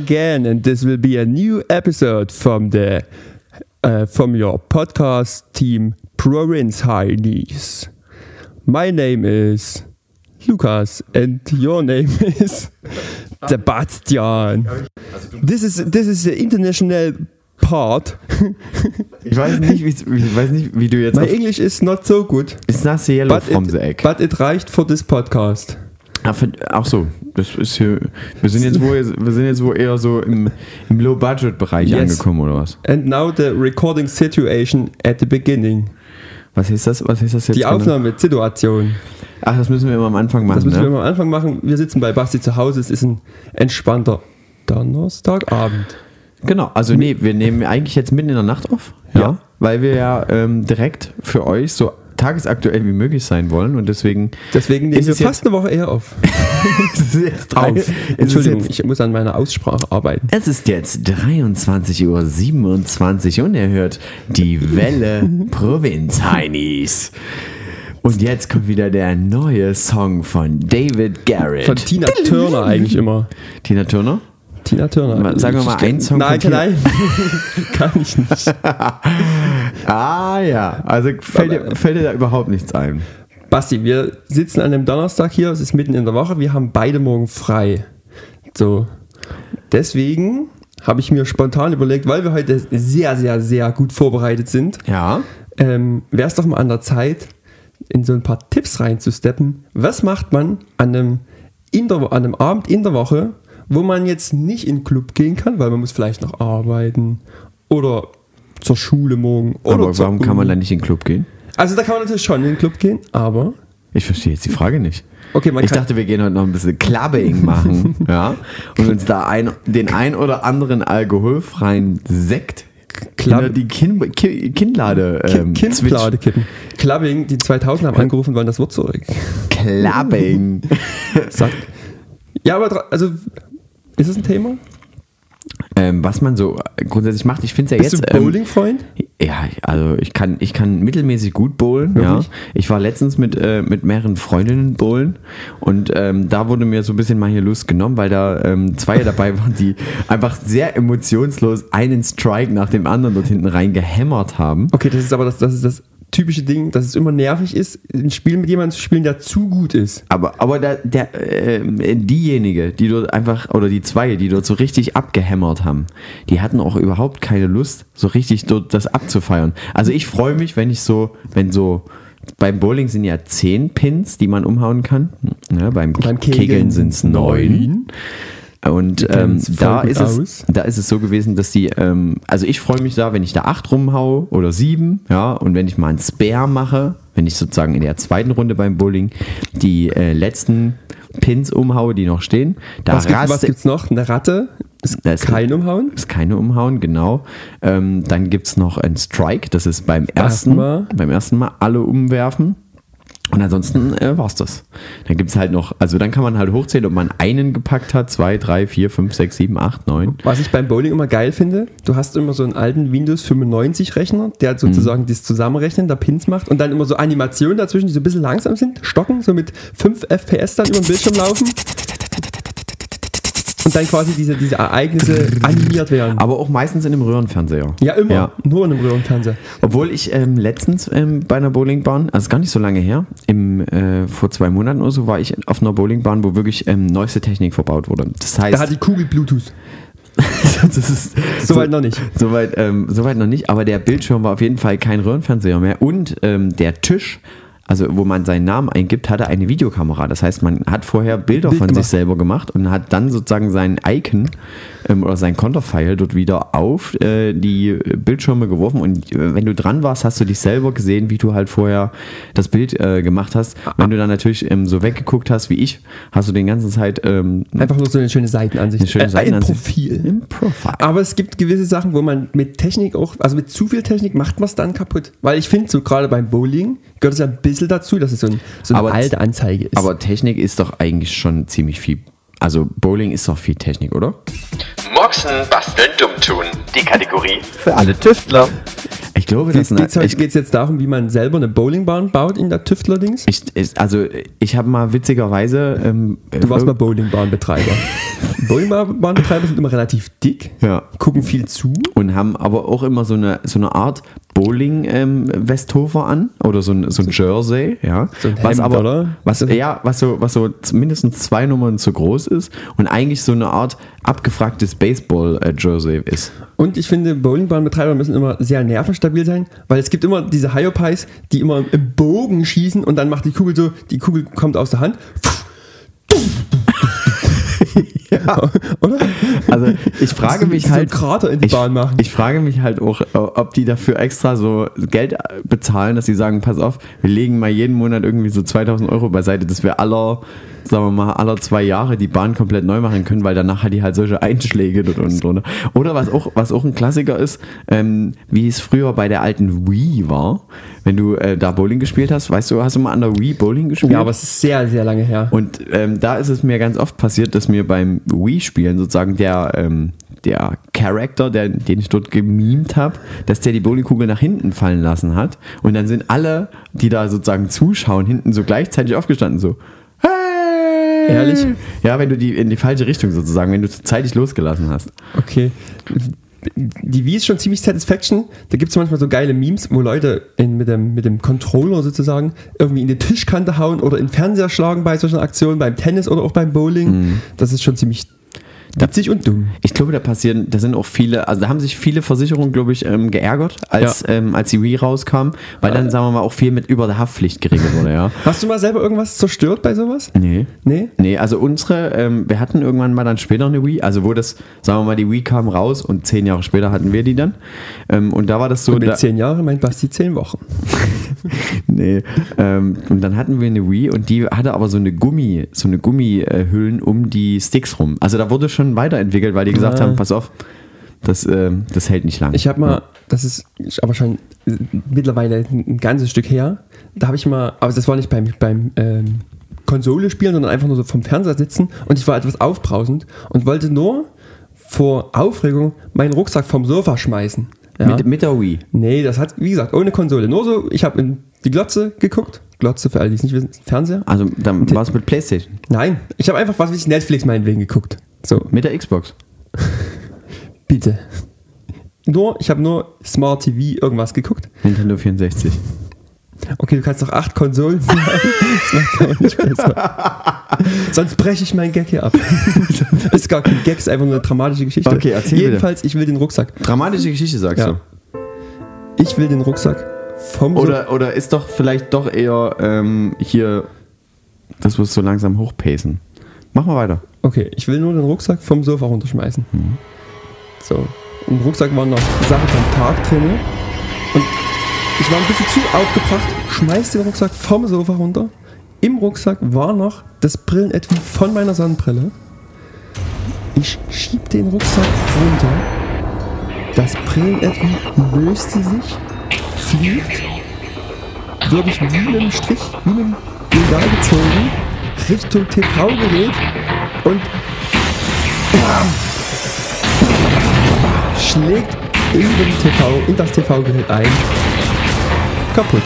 again, and this will be a new episode from the uh, from your podcast team Province Heinies. My name is Lucas, and your name is Sebastian. This is this is the international part. Ich weiß nicht, wie, ich weiß nicht, wie du jetzt. My English is not so good, It's not yellow but from it, the egg. but it reicht for this podcast. Ach, so, das ist hier. Wir sind jetzt wohl, wir sind jetzt wohl eher so im, im Low-Budget-Bereich Yes. angekommen oder was? And now the recording situation at the beginning. Was ist das? Was ist das jetzt? Die genau? Aufnahmesituation. Ach, das müssen wir immer am Anfang machen. Das müssen ne? wir immer am Anfang machen. Wir sitzen bei Basti zu Hause. Es ist ein entspannter Donnerstagabend. Genau, also nee, wir nehmen eigentlich jetzt mitten in der Nacht auf. Ja. Ja. Weil wir ja ähm, direkt für euch so tagesaktuell wie möglich sein wollen und deswegen. Deswegen nehmen wir fast eine Woche eher auf. es ist jetzt drei- auf. Entschuldigung, jetzt- ich muss an meiner Aussprache arbeiten. Es ist jetzt 23.27 Uhr und er hört die Welle Provinz Heinis. Und jetzt kommt wieder der neue Song von David Garrett. Von Tina Turner eigentlich immer. Tina Turner? Tina Turner. Sagen wir mal einen Song Nein, von nein. Kann ich nicht. Ah ja, also fällt dir, fällt dir da überhaupt nichts ein. Basti, wir sitzen an einem Donnerstag hier. Es ist mitten in der Woche. Wir haben beide morgen frei. So. Deswegen habe ich mir spontan überlegt, weil wir heute sehr, sehr, sehr gut vorbereitet sind, Ja. ähm, wäre es doch mal an der Zeit, in so ein paar Tipps reinzusteppen. Was macht man an einem, in der, an einem Abend in der Woche, wo man jetzt nicht in den Club gehen kann, weil man muss vielleicht noch arbeiten oder zur Schule morgen. Oder Aber warum kann man da nicht in den Club gehen? Also da kann man natürlich schon in den Club gehen, aber Ich verstehe jetzt die Frage nicht. Okay, man ich dachte, wir gehen heute noch ein bisschen Clubbing machen, ja, und uns da ein, den ein oder anderen alkoholfreien Sekt Club- die Kin Ki Kinnlade ähm, Kind Kindlade kippen. Clubbing, die 2000 haben angerufen, wollen das Wort zurück. Clubbing. Sagt. Ja, aber also ist es ein Thema? ähm, was man so grundsätzlich macht, ich finde es ja Bist jetzt. du ähm, Bowling-Freund? Ja, also ich kann, ich kann mittelmäßig gut bowlen. Ja. Ich war letztens mit, äh, mit mehreren Freundinnen bowlen und ähm, da wurde mir so ein bisschen mal hier Lust genommen, weil da ähm, zwei dabei waren, die einfach sehr emotionslos einen Strike nach dem anderen dort hinten rein gehämmert haben. Okay, das ist aber das, das ist das typische Ding, dass es immer nervig ist, ein Spiel mit jemandem zu spielen, der zu gut ist. Aber, aber der, der, ähm, diejenige, die dort einfach, oder die zwei, die dort so richtig abgehämmert haben, die hatten auch überhaupt keine Lust, so richtig dort das abzufeiern. Also ich freue mich, wenn ich so, wenn so, beim Bowling sind ja zehn Pins, die man umhauen kann. Ja, beim, Beim Kegeln, Kegeln sind es neun. Und ähm, da, ist es, aus. da ist es so gewesen, dass die, ähm, also ich freue mich da, wenn ich da acht rumhau oder sieben, ja, und wenn ich mal einen Spare mache, wenn ich sozusagen in der zweiten Runde beim Bowling die äh, letzten Pins umhaue, die noch stehen, da Was, gibt, was gibt's noch? Eine Ratte? Ist Das- kein Umhauen? ist keine umhauen, genau. Ähm, dann gibt es noch ein Strike, das ist beim ersten, Mal. beim ersten Mal alle umwerfen. Und ansonsten äh, war's das. Dann gibt es halt noch, also dann kann man halt hochzählen, ob man einen gepackt hat, zwei, drei, vier, fünf, sechs, sieben, acht, neun. Was ich beim Bowling immer geil finde, du hast immer so einen alten Windows 95 Rechner, der Mhm. sozusagen das Zusammenrechnen der Pins macht und dann immer so Animationen dazwischen, die so ein bisschen langsam sind, stocken, so mit 5 FPS dann über den Bildschirm laufen. Und dann quasi diese, diese Ereignisse animiert werden. Aber auch meistens in einem Röhrenfernseher. Ja, immer. Ja. Nur in einem Röhrenfernseher. Obwohl ich ähm, letztens ähm, bei einer Bowlingbahn, also gar nicht so lange her, im, äh, vor zwei Monaten oder so, war ich auf einer Bowlingbahn, wo wirklich ähm, neueste Technik verbaut wurde. Das heißt, Da hat die Kugel Bluetooth. Soweit noch nicht. Soweit, ähm, soweit noch nicht, aber der Bildschirm war auf jeden Fall kein Röhrenfernseher mehr und ähm, der Tisch, also wo man seinen Namen eingibt, hatte eine Videokamera. Das heißt, man hat vorher Bilder Bild von gemacht. sich selber gemacht und hat dann sozusagen sein Icon ähm, oder sein Konterfeil dort wieder auf äh, die Bildschirme geworfen und äh, wenn du dran warst, hast du dich selber gesehen, wie du halt vorher das Bild äh, gemacht hast. Wenn du dann natürlich ähm, so weggeguckt hast wie ich, hast du den ganzen Zeit ähm, Einfach nur so eine schöne Seitenansicht. eine schöne Äh, ein Seitenansicht. Profil. Im Profil. Aber es gibt gewisse Sachen, wo man mit Technik auch, also mit zu viel Technik macht man es dann kaputt. Weil ich finde, so gerade beim Bowling gehört es ja ein bisschen dazu, dass es so, ein, so eine Aber- alte Anzeige ist. Aber Technik ist doch eigentlich schon ziemlich viel. Also Bowling ist doch viel Technik, oder? Moxen, basteln, dumm tun. Die Kategorie Für alle Tüftler. Ich glaube, Geht das es ich, jetzt darum, wie man selber eine Bowlingbahn baut in der Tüftler-Dings? ich, ich, also ich habe mal witzigerweise. Ähm, Du warst mal Bowlingbahnbetreiber. Bowlingbahnbetreiber sind immer relativ dick, Ja. gucken viel zu. und haben aber auch immer so eine, so eine Art Bowling-Westhofer an oder so ein, so ein Jersey, ja. So ein was Hemd, aber, oder? Was, ja, was so, was so mindestens zwei Nummern zu groß ist und eigentlich so eine Art abgefragtes Baseball-Jersey ist. Und ich finde, Bowlingbahnbetreiber müssen immer sehr nervenstabil sein, weil es gibt immer diese Hyopies, die immer im Bogen schießen und dann macht die Kugel so, die Kugel kommt aus der Hand. Oder? Also ich frage mich so halt. Krater in die ich, Bahn machen. ich frage mich halt auch, ob die dafür extra so Geld bezahlen, dass sie sagen, pass auf, wir legen mal jeden Monat irgendwie so 2000 Euro beiseite, dass wir aller, sagen wir mal, aller zwei Jahre die Bahn komplett neu machen können, weil danach hat die halt solche Einschläge dort unten drunter. Oder was auch, was auch ein Klassiker ist, ähm, wie es früher bei der alten Wii war, wenn du äh, da Bowling gespielt hast, weißt du, hast du mal an der Wii Bowling gespielt? Ja, aber es ist sehr, sehr lange her. Und ähm, da ist es mir ganz oft passiert, dass mir beim Wii-Spielen sozusagen der, ähm, der Charakter, der, den ich dort gemimt habe, dass der die Bowlingkugel nach hinten fallen lassen hat. Und dann sind alle, die da sozusagen zuschauen, hinten so gleichzeitig aufgestanden, so. Hey! Ehrlich? Ja, wenn du die in die falsche Richtung sozusagen, wenn du zeitig losgelassen hast. Okay. Die Wii ist schon ziemlich Satisfaction. Da gibt es manchmal so geile Memes, wo Leute in, mit, dem, mit dem Controller sozusagen irgendwie in die Tischkante hauen oder in den Fernseher schlagen bei solchen Aktionen, beim Tennis oder auch beim Bowling. Das ist schon ziemlich witzig und dumm. Ich glaube, da passieren, da sind auch viele, also da haben sich viele Versicherungen, glaube ich, ähm, geärgert, als, Ja. ähm, als die Wii rauskam, weil dann, sagen wir mal, auch viel mit über der Haftpflicht geregelt wurde, ja. Hast du mal selber irgendwas zerstört bei sowas? Nee. Nee? Nee, also unsere, ähm, wir hatten irgendwann mal dann später eine Wii, also wo das, sagen wir mal, die Wii kam raus und zehn Jahre später hatten wir die dann. Ähm, und da war das so, Und da, mit zehn Jahren meint Basti zehn Wochen. nee, ähm, und dann hatten wir eine Wii und die hatte aber so eine Gummi, so eine Gummihüllen um die Sticks rum. Also da wurde schon weiterentwickelt, weil die gesagt Ah. haben, pass auf, das, ähm, das hält nicht lang. Ich habe mal, das ist aber schon äh, mittlerweile ein ganzes Stück her, da habe ich mal, aber das war nicht beim, beim ähm, Konsole spielen, sondern einfach nur so vom Fernseher sitzen und ich war etwas aufbrausend und wollte nur vor Aufregung meinen Rucksack vom Sofa schmeißen. Ja? mit, mit der Wii. nee, das hat, wie gesagt, ohne Konsole. Nur so, ich habe in die Glotze geguckt. Glotze, für alle, die es nicht wissen, Fernseher. Also dann war es mit Playstation. Nein, ich habe einfach, was weiß ich, Netflix meinetwegen geguckt. So, Mit der Xbox. bitte. Nur, ich habe nur Smart TV irgendwas geguckt. Nintendo 64. Okay, du kannst noch acht Konsolen sagen. Das macht aber nicht besser. Sonst breche ich meinen Gag hier ab. Ist gar kein Gag, ist einfach nur eine dramatische Geschichte. Okay, erzähl bitte. Jedenfalls, ich will den Rucksack. Dramatische Geschichte, sagst Ja. du. Ich will den Rucksack vom Oder, oder ist doch vielleicht doch eher ähm, hier, das muss so langsam hochpacen. Mach mal weiter. Okay, ich will nur den Rucksack vom Sofa runterschmeißen. Mhm. So. Im Rucksack waren noch Sachen vom Tag drin. Und ich war ein bisschen zu aufgebracht, schmeiß den Rucksack vom Sofa runter. Im Rucksack war noch das Brillenetui von meiner Sonnenbrille. Ich schieb den Rucksack runter. Das Brillenetui löste sich, fliegt, wirklich wie mit einem Strich, wie einem Regal gezogen, Richtung TV-Gerät und schlägt in, den TV, in das TV-Gerät ein. Kaputt.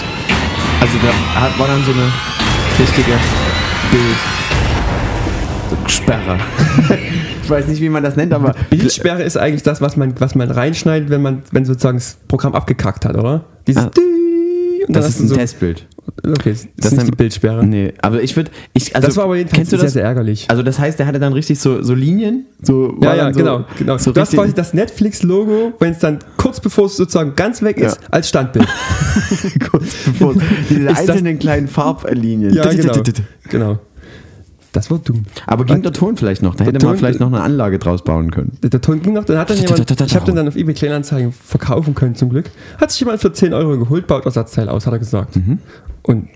Also da hat- war dann so eine richtige Bild. Sperre. ich weiß nicht, wie man das nennt, aber. Bildsperre ist eigentlich das, was man, was man reinschneidet, wenn man, wenn sozusagen das Programm abgekackt hat, oder? Dieses Ah. Und Das ist ein so, Testbild. Okay, das, Das ist nicht die Bildsperre. Nee, aber ich würde. Ich, also, das war aber jedenfalls sehr, das? sehr ärgerlich. Also das heißt, der hatte dann richtig so, so Linien. So, ja, war ja, so, genau. genau. So richtig- quasi das Netflix-Logo, wenn es dann kurz bevor es sozusagen ganz weg ist, Ja. als Standbild. kurz bevor diese das- einzelnen kleinen Farblinien. ja, genau. genau. Das war dumm. Aber ging der Ton vielleicht noch? Da Der hätte man Ton- vielleicht noch eine Anlage draus bauen können. Der Ton ging noch, dann hat dann jemand, ich habe den dann auf eBay Kleinanzeigen verkaufen können zum Glück. Hat sich jemand für 10 Euro geholt, baut Ersatzteil aus, hat er gesagt. Mhm. Und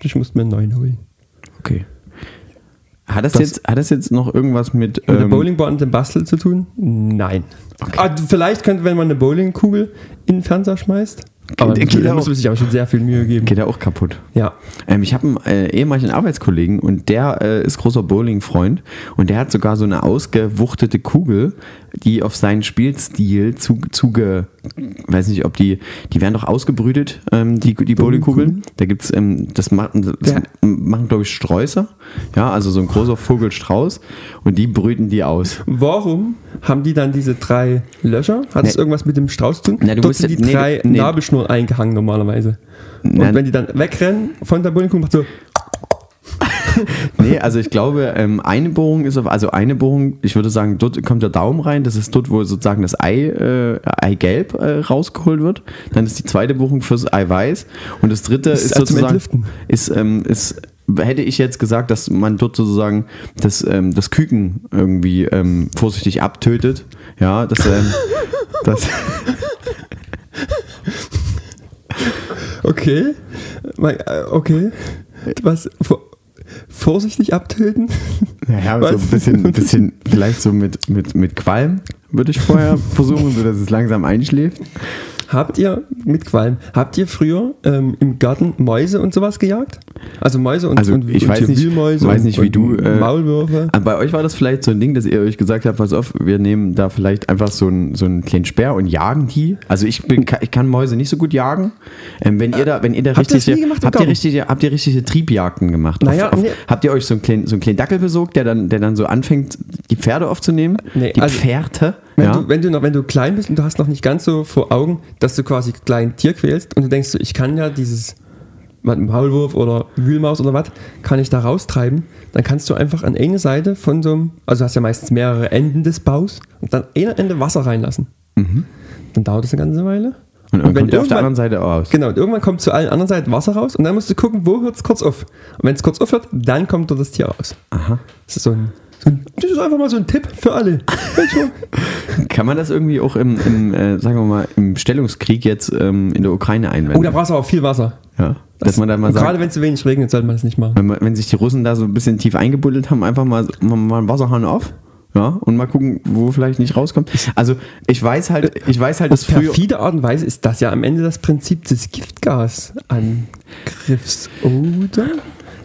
ich musste mir einen neuen holen. Okay. Hat das, Das- jetzt, hat das jetzt noch irgendwas mit. Mit der ähm, Bowlingbahn und dem Bastel zu tun? Nein. Ah, vielleicht könnte, wenn man eine Bowlingkugel in den Fernseher schmeißt. Aber Geht- geht da auch. muss man sich aber schon sehr viel Mühe geben. Geht ja auch kaputt. Ja. Ähm, ich habe einen äh, ehemaligen Arbeitskollegen und der äh, ist großer Bowling-Freund und der hat sogar so eine ausgewuchtete Kugel, die auf seinen Spielstil zu, zuge, weiß nicht, ob die, die werden doch ausgebrütet, ähm, die, die Bowlingkugeln. Da gibt's, ähm, das machen, das Ja. machen glaube ich, Sträußer. Ja, also so ein großer Vogelstrauß. Und die brüten die aus. Warum haben die dann diese drei Löcher? Hat Nee. irgendwas mit dem Strauß zu tun? Na, du Dort sind die nee, drei nee. Nabelschnur eingehangen normalerweise. Na, Und wenn die dann wegrennen von der Bowlingkugel, macht so, Nee, also ich glaube, ähm, eine Bohrung ist auf, also eine Bohrung, ich würde sagen, dort kommt der Daumen rein, das ist dort, wo sozusagen das Ei, äh, Eigelb äh, rausgeholt wird. Dann ist die zweite Bohrung fürs Eiweiß. Und das dritte Ist ist, also sozusagen, ist, ähm, ist, hätte ich jetzt gesagt, dass man dort sozusagen das, ähm, das Küken irgendwie ähm, vorsichtig abtötet. Ja, das, ähm, das, okay, äh, okay, was, vor- vorsichtig abtöten? ja, so ein bisschen, ein bisschen, vielleicht so mit, mit, mit Qualm würde ich vorher versuchen, so dass es langsam einschläft. Habt ihr, mit Qualm, habt ihr früher ähm, im Garten Mäuse und sowas gejagt? Also Mäuse und, Also und, ich und weiß nicht- Wühlmäuse weiß und, nicht, wie und du, äh, Maulwürfe. Aber bei euch war das vielleicht so ein Ding, dass ihr euch gesagt habt, pass auf, wir nehmen da vielleicht einfach so einen, so einen kleinen Speer und jagen die. Also ich, bin, ich kann Mäuse nicht so gut jagen. Ähm, wenn ihr da, wenn ihr da Habt richtige, gemacht habt ihr richtige, habt ihr richtige Triebjagden gemacht? Naja, auf, auf, nee. Habt ihr euch so einen kleinen, so einen kleinen Dackel besorgt, der dann, der dann so anfängt, die Pferde aufzunehmen? Nee, die also- Pferde? Wenn, ja. du, wenn, du noch, wenn du klein bist und du hast noch nicht ganz so vor Augen, dass du quasi klein Tier quälst und du denkst, so, ich kann ja dieses Maulwurf oder Wühlmaus oder was, kann ich da raustreiben, dann kannst du einfach an eine Seite von so einem, also du hast ja meistens mehrere Enden des Baus und dann einer Ende Wasser reinlassen. Dann dauert das eine ganze Weile. Mhm. und dann wenn kommt auf der anderen Seite aus. Genau, und irgendwann kommt zu allen anderen Seiten Wasser raus und dann musst du gucken, wo hört es kurz auf. Und wenn es kurz aufhört, dann kommt dort das Tier raus. Aha. Das ist ein, so ein das ist einfach mal so ein Tipp für alle. Kann man das irgendwie auch im, im äh, sagen wir mal, im Stellungskrieg jetzt ähm, in der Ukraine einwenden? oh, da brauchst du aber viel Wasser. ja. Dass man da mal sagt, Gerade wenn es zu wenig regnet, sollte man das nicht machen. Wenn, man- wenn sich die Russen da so ein bisschen tief eingebuddelt haben, einfach mal, mal, einen Wasserhahn auf. Ja, und mal gucken, wo vielleicht nicht rauskommt. Also ich weiß halt, ich weiß halt, dass perfide Art und Weise ist das ja am Ende das Prinzip des Giftgasangriffs, oder?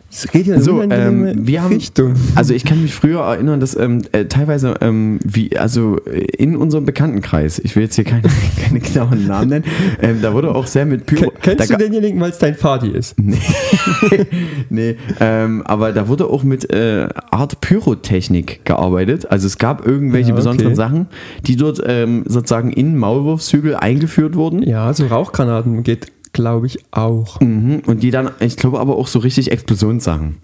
Es geht ja So, ähm, wir haben, Richtung. also ich kann mich früher erinnern, dass ähm, äh, teilweise ähm, wie, also äh, in unserem Bekanntenkreis, ich will jetzt hier keine, keine genauen Namen nennen, ähm, da wurde auch sehr mit Pyro. Ken- Kennst du denjenigen, weil es dein Vati ist? nee, ähm, aber da wurde auch mit äh, Art Pyrotechnik gearbeitet. Also es gab irgendwelche Ja, okay. besonderen Sachen, die dort ähm, sozusagen in Maulwurfshügel eingeführt wurden. Ja, so Rauchgranaten geht, glaube ich, auch. Mhm. Und die dann, ich glaube aber auch so richtig Explosionssachen.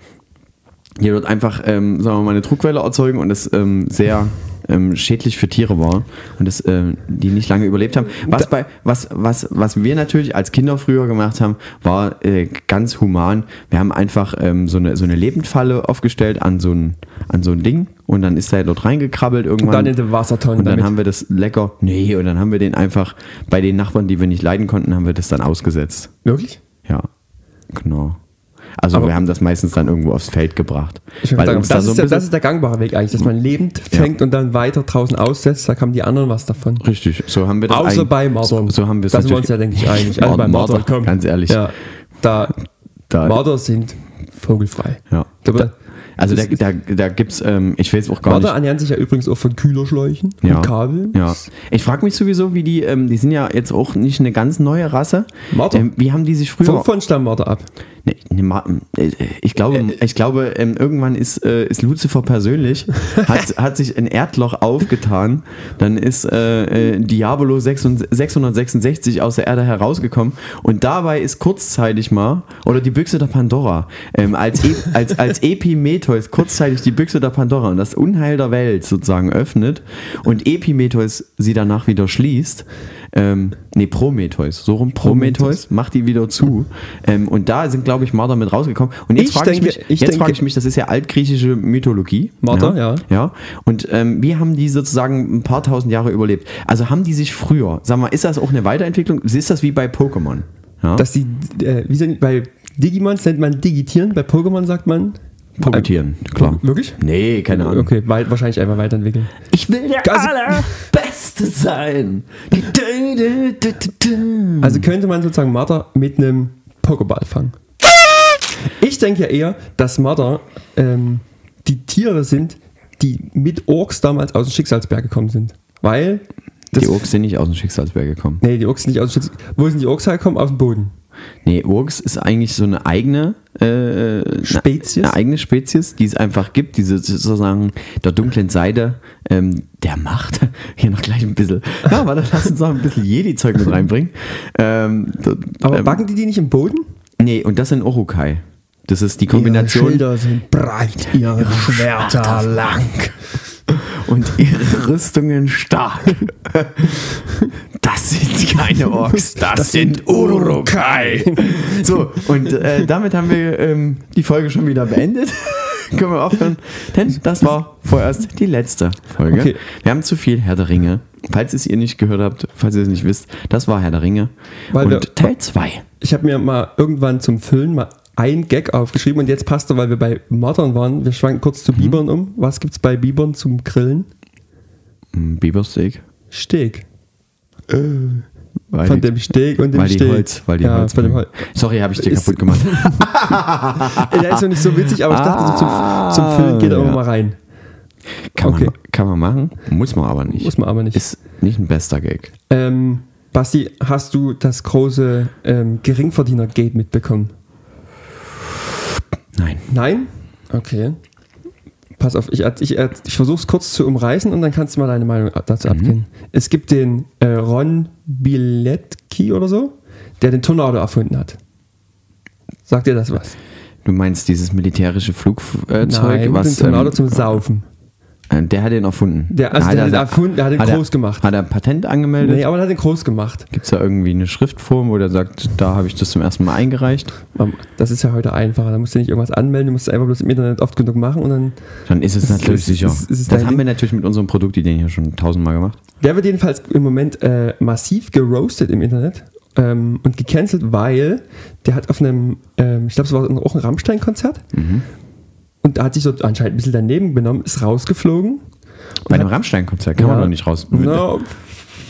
Die dort einfach, ähm, sagen wir mal, eine Druckwelle erzeugen und das ähm, sehr ähm, schädlich für Tiere war und das, ähm, die nicht lange überlebt haben. Was, bei, was, was, was wir natürlich als Kinder früher gemacht haben, war äh, ganz human. Wir haben einfach ähm, so, eine, so eine Lebendfalle aufgestellt an so ein, an so ein Ding und dann ist er dort reingekrabbelt irgendwann. Und dann in die Wassertonne Und dann damit. haben wir das lecker, nee, und dann haben wir den einfach bei den Nachbarn, die wir nicht leiden konnten, haben wir das dann ausgesetzt. Wirklich? Ja, genau. Also Aber- wir haben das meistens dann irgendwo aufs Feld gebracht. Weil sagen, das, da so ist der, das ist der gangbare Weg eigentlich, dass man lebend Ja. fängt und dann weiter draußen aussetzt, da haben die anderen was davon. Richtig, so haben wir das Außer bei Mardern. So, so haben wir es Da sind wir uns ja, denke ich, einig. Also bei Mardern, komm. ganz ehrlich. Ja, da, Da- Marder sind vogelfrei. Ja. Da, also da, das da, da gibt es, ähm, ich weiß auch gar Marder nicht. ernähren sich ja übrigens auch von Kühlerschläuchen Ja. und Kabeln. Ja. Ich frage mich sowieso, wie die, ähm, die sind ja jetzt auch nicht eine ganz neue Rasse. Marder. Ähm, wie haben die sich früher. Von, von Stammmarder ab. Nee, nee, äh, ich glaube, ich glaube ähm, irgendwann ist, äh, ist Lucifer persönlich, hat, hat sich ein Erdloch aufgetan, dann ist äh, äh, Diabolo 600 666 aus der Erde herausgekommen und dabei ist kurzzeitig mal, oder die Büchse der Pandora, ähm, als, e als, als Epimetheus kurzzeitig die Büchse der Pandora und das Unheil der Welt sozusagen öffnet und Epimetheus sie danach wieder schließt, ähm, nee, Prometheus, so rum, Prometheus, macht die wieder zu. Ähm, und da sind, glaube ich, Marder mit rausgekommen. Und jetzt frage ich, mich, ich jetzt frage ich mich, das ist ja altgriechische Mythologie. Marder, ja. Ja. Und ähm, wie haben die sozusagen ein paar tausend Jahre überlebt? Also haben die sich früher, sag mal, ist das auch eine Weiterentwicklung? Ist das wie bei Pokémon? Ja? Dass die, äh, wie sind, bei Digimons nennt man Digitieren, bei Pokémon sagt man. Profitieren, klar. Wirklich? Nee, keine Ahnung. Okay, weit, wahrscheinlich einfach weiterentwickeln. Ich will der Also- Allerbeste sein. Also könnte man sozusagen Marder mit einem Pokéball fangen. Ich denke ja eher, dass Marder ähm, die Tiere sind, die mit Orks damals aus dem Schicksalsberg gekommen sind. Weil Die Urks sind nicht aus dem Schicksalsberg gekommen. Nee, die Urks sind nicht aus dem Schütz- Wo sind die Urks hergekommen? Aus dem Boden. Nee, Urks ist eigentlich so eine eigene äh, Spezies? Eine, eigene Spezies, die es einfach gibt, diese sozusagen der dunklen Seite ähm, der Macht. Hier noch gleich ein bisschen. Ja, warte, lass uns noch ein bisschen Jedi-Zeug mit reinbringen. Ähm, Aber ähm, backen die die nicht im Boden? nee, und das sind Urukai. Das ist die Kombination. Ihre Schilder sind breit, ihre Schwerter lang. Und ihre Rüstungen stark. Das sind keine Orks, das, sind Urukai. So, und äh, damit haben wir ähm, die Folge schon wieder beendet. Können wir aufhören, denn das war vorerst die letzte Folge. Okay. Wir haben zu viel Herr der Ringe. Falls es ihr nicht gehört habt, falls ihr es nicht wisst, das war Herr der Ringe. Weil und wir- Teil 2. Ich habe mir mal irgendwann zum Füllen mal ein Gag aufgeschrieben und jetzt passt er, weil wir bei Modern waren. Wir schwanken kurz zu Bibern um. Was gibt's bei Bibern zum Grillen? Bibersteak. Steak. Weil Von die- dem Steak und dem weil die Steak. Holz, weil die ja, Holz von dem Holz. Sorry, habe ich dir kaputt gemacht. Der ist noch nicht so witzig, aber ich dachte, so zum, zum Füllen geht er Ah, ja. immer mal rein. Kann, Okay. man, kann man machen, muss man aber nicht. Muss man aber nicht. Ist nicht ein bester Gag. Ähm, Basti, hast du das große ähm, Geringverdiener-Gate mitbekommen? Nein. Nein? Okay. Pass auf, ich, ich, ich versuche es kurz zu umreißen und dann kannst du mal deine Meinung dazu abgeben. Es gibt den äh, Ron Bilecki oder so, der den Tornado erfunden hat. Sagt dir das was? Du meinst dieses militärische Flugzeug, Nein, was. den Tornado ähm, zum Saufen. Äh, der hat den erfunden. Der- also Hat der er- hat den erfunden, der hat den er- groß gemacht. Hat er ein Patent angemeldet? Nee, aber er hat den groß gemacht. Gibt es da irgendwie eine Schriftform, wo der sagt, da habe ich das zum ersten Mal eingereicht? Das ist ja heute einfacher. Da musst du nicht irgendwas anmelden, du musst es einfach bloß im Internet oft genug machen und dann. Dann ist es Ist- natürlich ist- sicher. ist- das haben wir Ding? natürlich mit unserem Produktideen hier schon tausendmal gemacht. Der wird jedenfalls im Moment äh, massiv geroastet im Internet ähm, und gecancelt, weil der hat auf einem, ähm, ich glaube, es war auch ein Rammstein-Konzert und da hat sich so anscheinend ein bisschen daneben benommen, ist rausgeflogen. Bei einem Rammstein-Konzert kann man doch nicht raus. Na,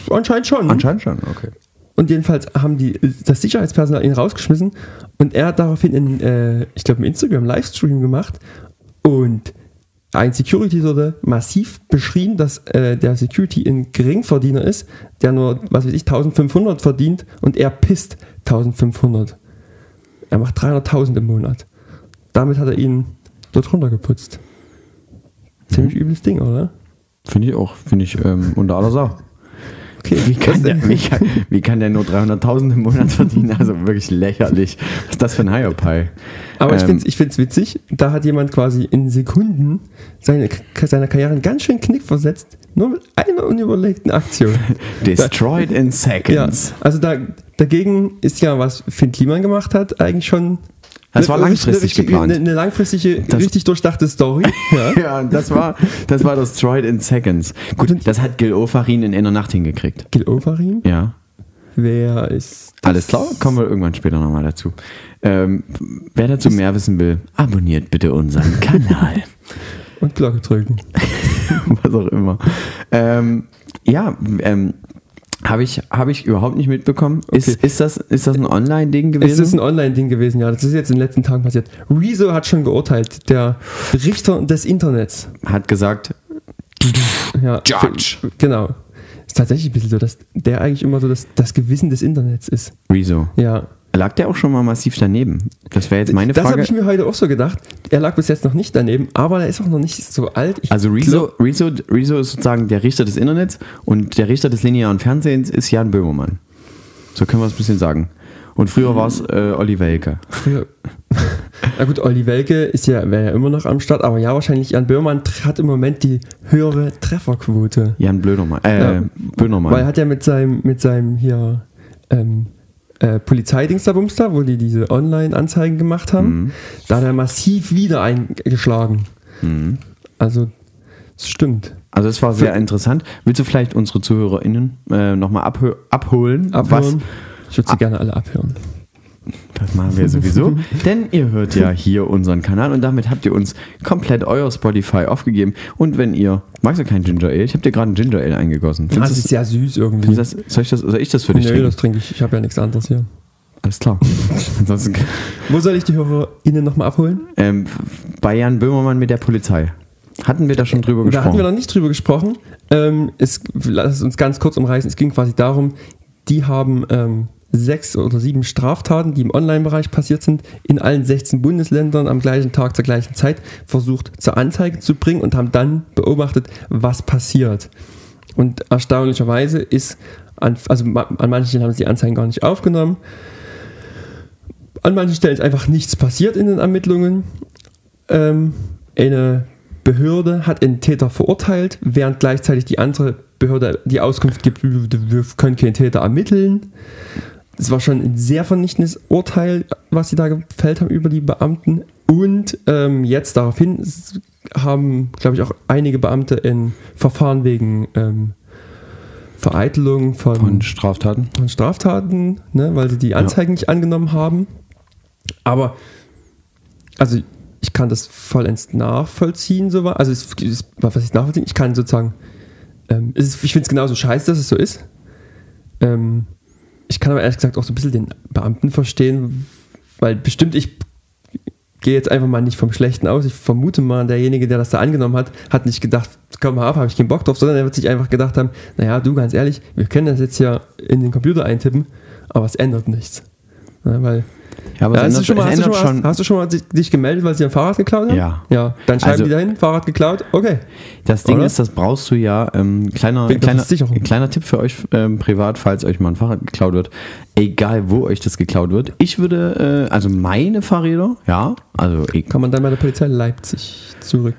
anscheinend schon. Anscheinend schon, okay. Und jedenfalls haben die das Sicherheitspersonal ihn rausgeschmissen und er hat daraufhin in, äh, ich glaube, einen Instagram-Livestream gemacht und ein Security wurde massiv beschrien, dass äh, der Security ein Geringverdiener ist, der nur, was weiß ich, 1500 verdient und er pisst 1500. Er macht 300.000 im Monat. Damit hat er ihn dort runtergeputzt. Ziemlich übles Ding, oder? Finde ich auch. Finde ich ähm, unter aller Sau. Okay, Wie kann, der, wie, kann, wie kann der nur 300.000 im Monat verdienen? Also wirklich lächerlich. Was ist das für ein Higher Aber ich Ähm, finde es ich find's witzig, da hat jemand quasi in Sekunden seine, seiner Karriere einen ganz schön Knick versetzt, nur mit einer unüberlegten Aktion. Destroyed in Ja, seconds. also da, dagegen ist ja, was Finn Kliman gemacht hat, eigentlich schon Das war eine- langfristig eine, geplant. Eine, eine langfristige, Das- richtig durchdachte Story. Ja. Ja, das war, das war Destroyed in seconds. Gut, das hat Gil Ofarin in einer Nacht hingekriegt. Gil Ofarim, Ja. wer ist Alles klar, kommen wir irgendwann später nochmal dazu. Ähm, wer dazu mehr wissen will, abonniert bitte unseren Kanal. und Glocke drücken. Was auch immer. Ähm, ja, ähm, habe ich, hab ich überhaupt nicht mitbekommen. Ist, Okay. ist, das, ist das ein Online-Ding Es gewesen? ist ein Online-Ding gewesen, ja. Das ist jetzt in den letzten Tagen passiert. Rezo hat schon geurteilt, der Richter des Internets. hat gesagt, Ja, Judge. Genau. Ist tatsächlich ein bisschen so, dass der eigentlich immer so das, das Gewissen des Internets ist. Rezo. Ja. Lag der auch schon mal massiv daneben? Das wäre jetzt meine das habe Frage. ich mir heute auch so gedacht. Er lag bis jetzt noch nicht daneben, aber er ist auch noch nicht so alt. Ich Also Rezo, Rezo, Rezo ist sozusagen der Richter des Internets und der Richter des linearen Fernsehens ist Jan Böhmermann. So können wir es ein bisschen sagen. Und früher war es äh, Olli Welke. früher. Na gut, Olli Welke ist ja, wäre ja immer noch am Start, aber ja, wahrscheinlich Jan Böhmermann hat im Moment die höhere Trefferquote. Jan Blödermann. Äh, Ja. Böhmermann. Weil er hat ja mit seinem, mit seinem hier ähm, äh, da Bums da, wo die diese Online-Anzeigen gemacht haben, da hat er massiv wieder eingeschlagen. Also, es stimmt. Also es war sehr interessant. Willst du vielleicht unsere ZuhörerInnen äh, nochmal abhö abholen? Abhören. Ich würde sie gerne alle abhören. Das machen wir sowieso. Denn ihr hört ja hier unseren Kanal und damit habt ihr uns komplett euer Spotify aufgegeben. Und wenn ihr, magst du kein Ginger Ale? Ich habe dir gerade ein Ginger Ale eingegossen. Das Findest ist du sehr süß irgendwie. das, soll, ich das, soll ich das für dich Nö, trinken? das trinke ich. Ich habe ja nichts anderes hier. Alles klar. Ansonsten Wo soll ich die HörerInnen nochmal abholen? ähm, bei Jan Böhmermann mit der Polizei. Hatten wir da schon drüber Da gesprochen? hatten wir noch nicht drüber gesprochen. Ähm, es, lass es uns ganz kurz umreißen. Es ging quasi darum, die haben ähm, sechs oder sieben Straftaten, die im Online-Bereich passiert sind, in allen 16 Bundesländern am gleichen Tag zur gleichen Zeit versucht zur Anzeige zu bringen und haben dann beobachtet, was passiert. Und erstaunlicherweise ist, an, also an manchen Stellen haben sie die Anzeigen gar nicht aufgenommen. An manchen Stellen ist einfach nichts passiert in den Ermittlungen. Ähm, eine Behörde hat einen Täter verurteilt, während gleichzeitig die andere Behörde die Auskunft gibt, wir können keinen Täter ermitteln. Es war schon ein sehr vernichtendes Urteil, was sie da gefällt haben über die Beamten. Und ähm, jetzt daraufhin haben, glaube ich, auch einige Beamte in Verfahren wegen ähm, Vereitelung von, Von Straftaten? von Straftaten, ne, weil sie die Anzeigen nicht angenommen haben. Aber, also ich kann das vollends nachvollziehen, so war. Also, es, es, was ich nachvollziehen, ich kann sozusagen, ähm, ist, ich finde es genauso scheiße, dass es so ist. Ähm, ich kann aber ehrlich gesagt auch so ein bisschen den Beamten verstehen, weil bestimmt ich gehe jetzt einfach mal nicht vom Schlechten aus. Ich vermute mal, derjenige, der das da angenommen hat, hat nicht gedacht, komm mal ab, habe ich keinen Bock drauf, sondern er wird sich einfach gedacht haben, naja, du ganz ehrlich, wir können das jetzt ja in den Computer eintippen, aber es ändert nichts. Ja, weil, Ja, aber ja, es hast, du ändert, schon mal, hast, du schon ändert mal, hast, du schon mal dich, gemeldet, weil sie ein Fahrrad geklaut haben? Ja. Ja, dann schreiben Also- die dahin, Fahrrad geklaut, okay. Das Ding Oder? ist, das brauchst du ja. Ähm, kleiner, Wegen kleiner, kleiner Tipp für euch ähm, privat, falls euch mal ein Fahrrad geklaut wird. Egal, wo euch das geklaut wird. Ich würde, äh, also meine Fahrräder, ja, also ich, Kann man dann bei der Polizei Leipzig zurück.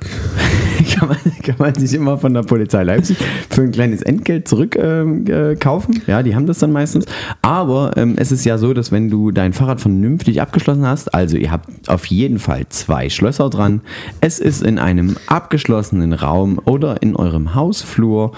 kann, man, kann man sich immer von der Polizei Leipzig für ein kleines Entgelt zurückkaufen. Äh, kaufen. ja, die haben das dann meistens. Aber ähm, es ist ja so, dass wenn du dein Fahrrad vernünftig abgeschlossen hast, also ihr habt auf jeden Fall zwei Schlösser dran, es ist in einem abgeschlossenen Raum oder in eurem Hausflur,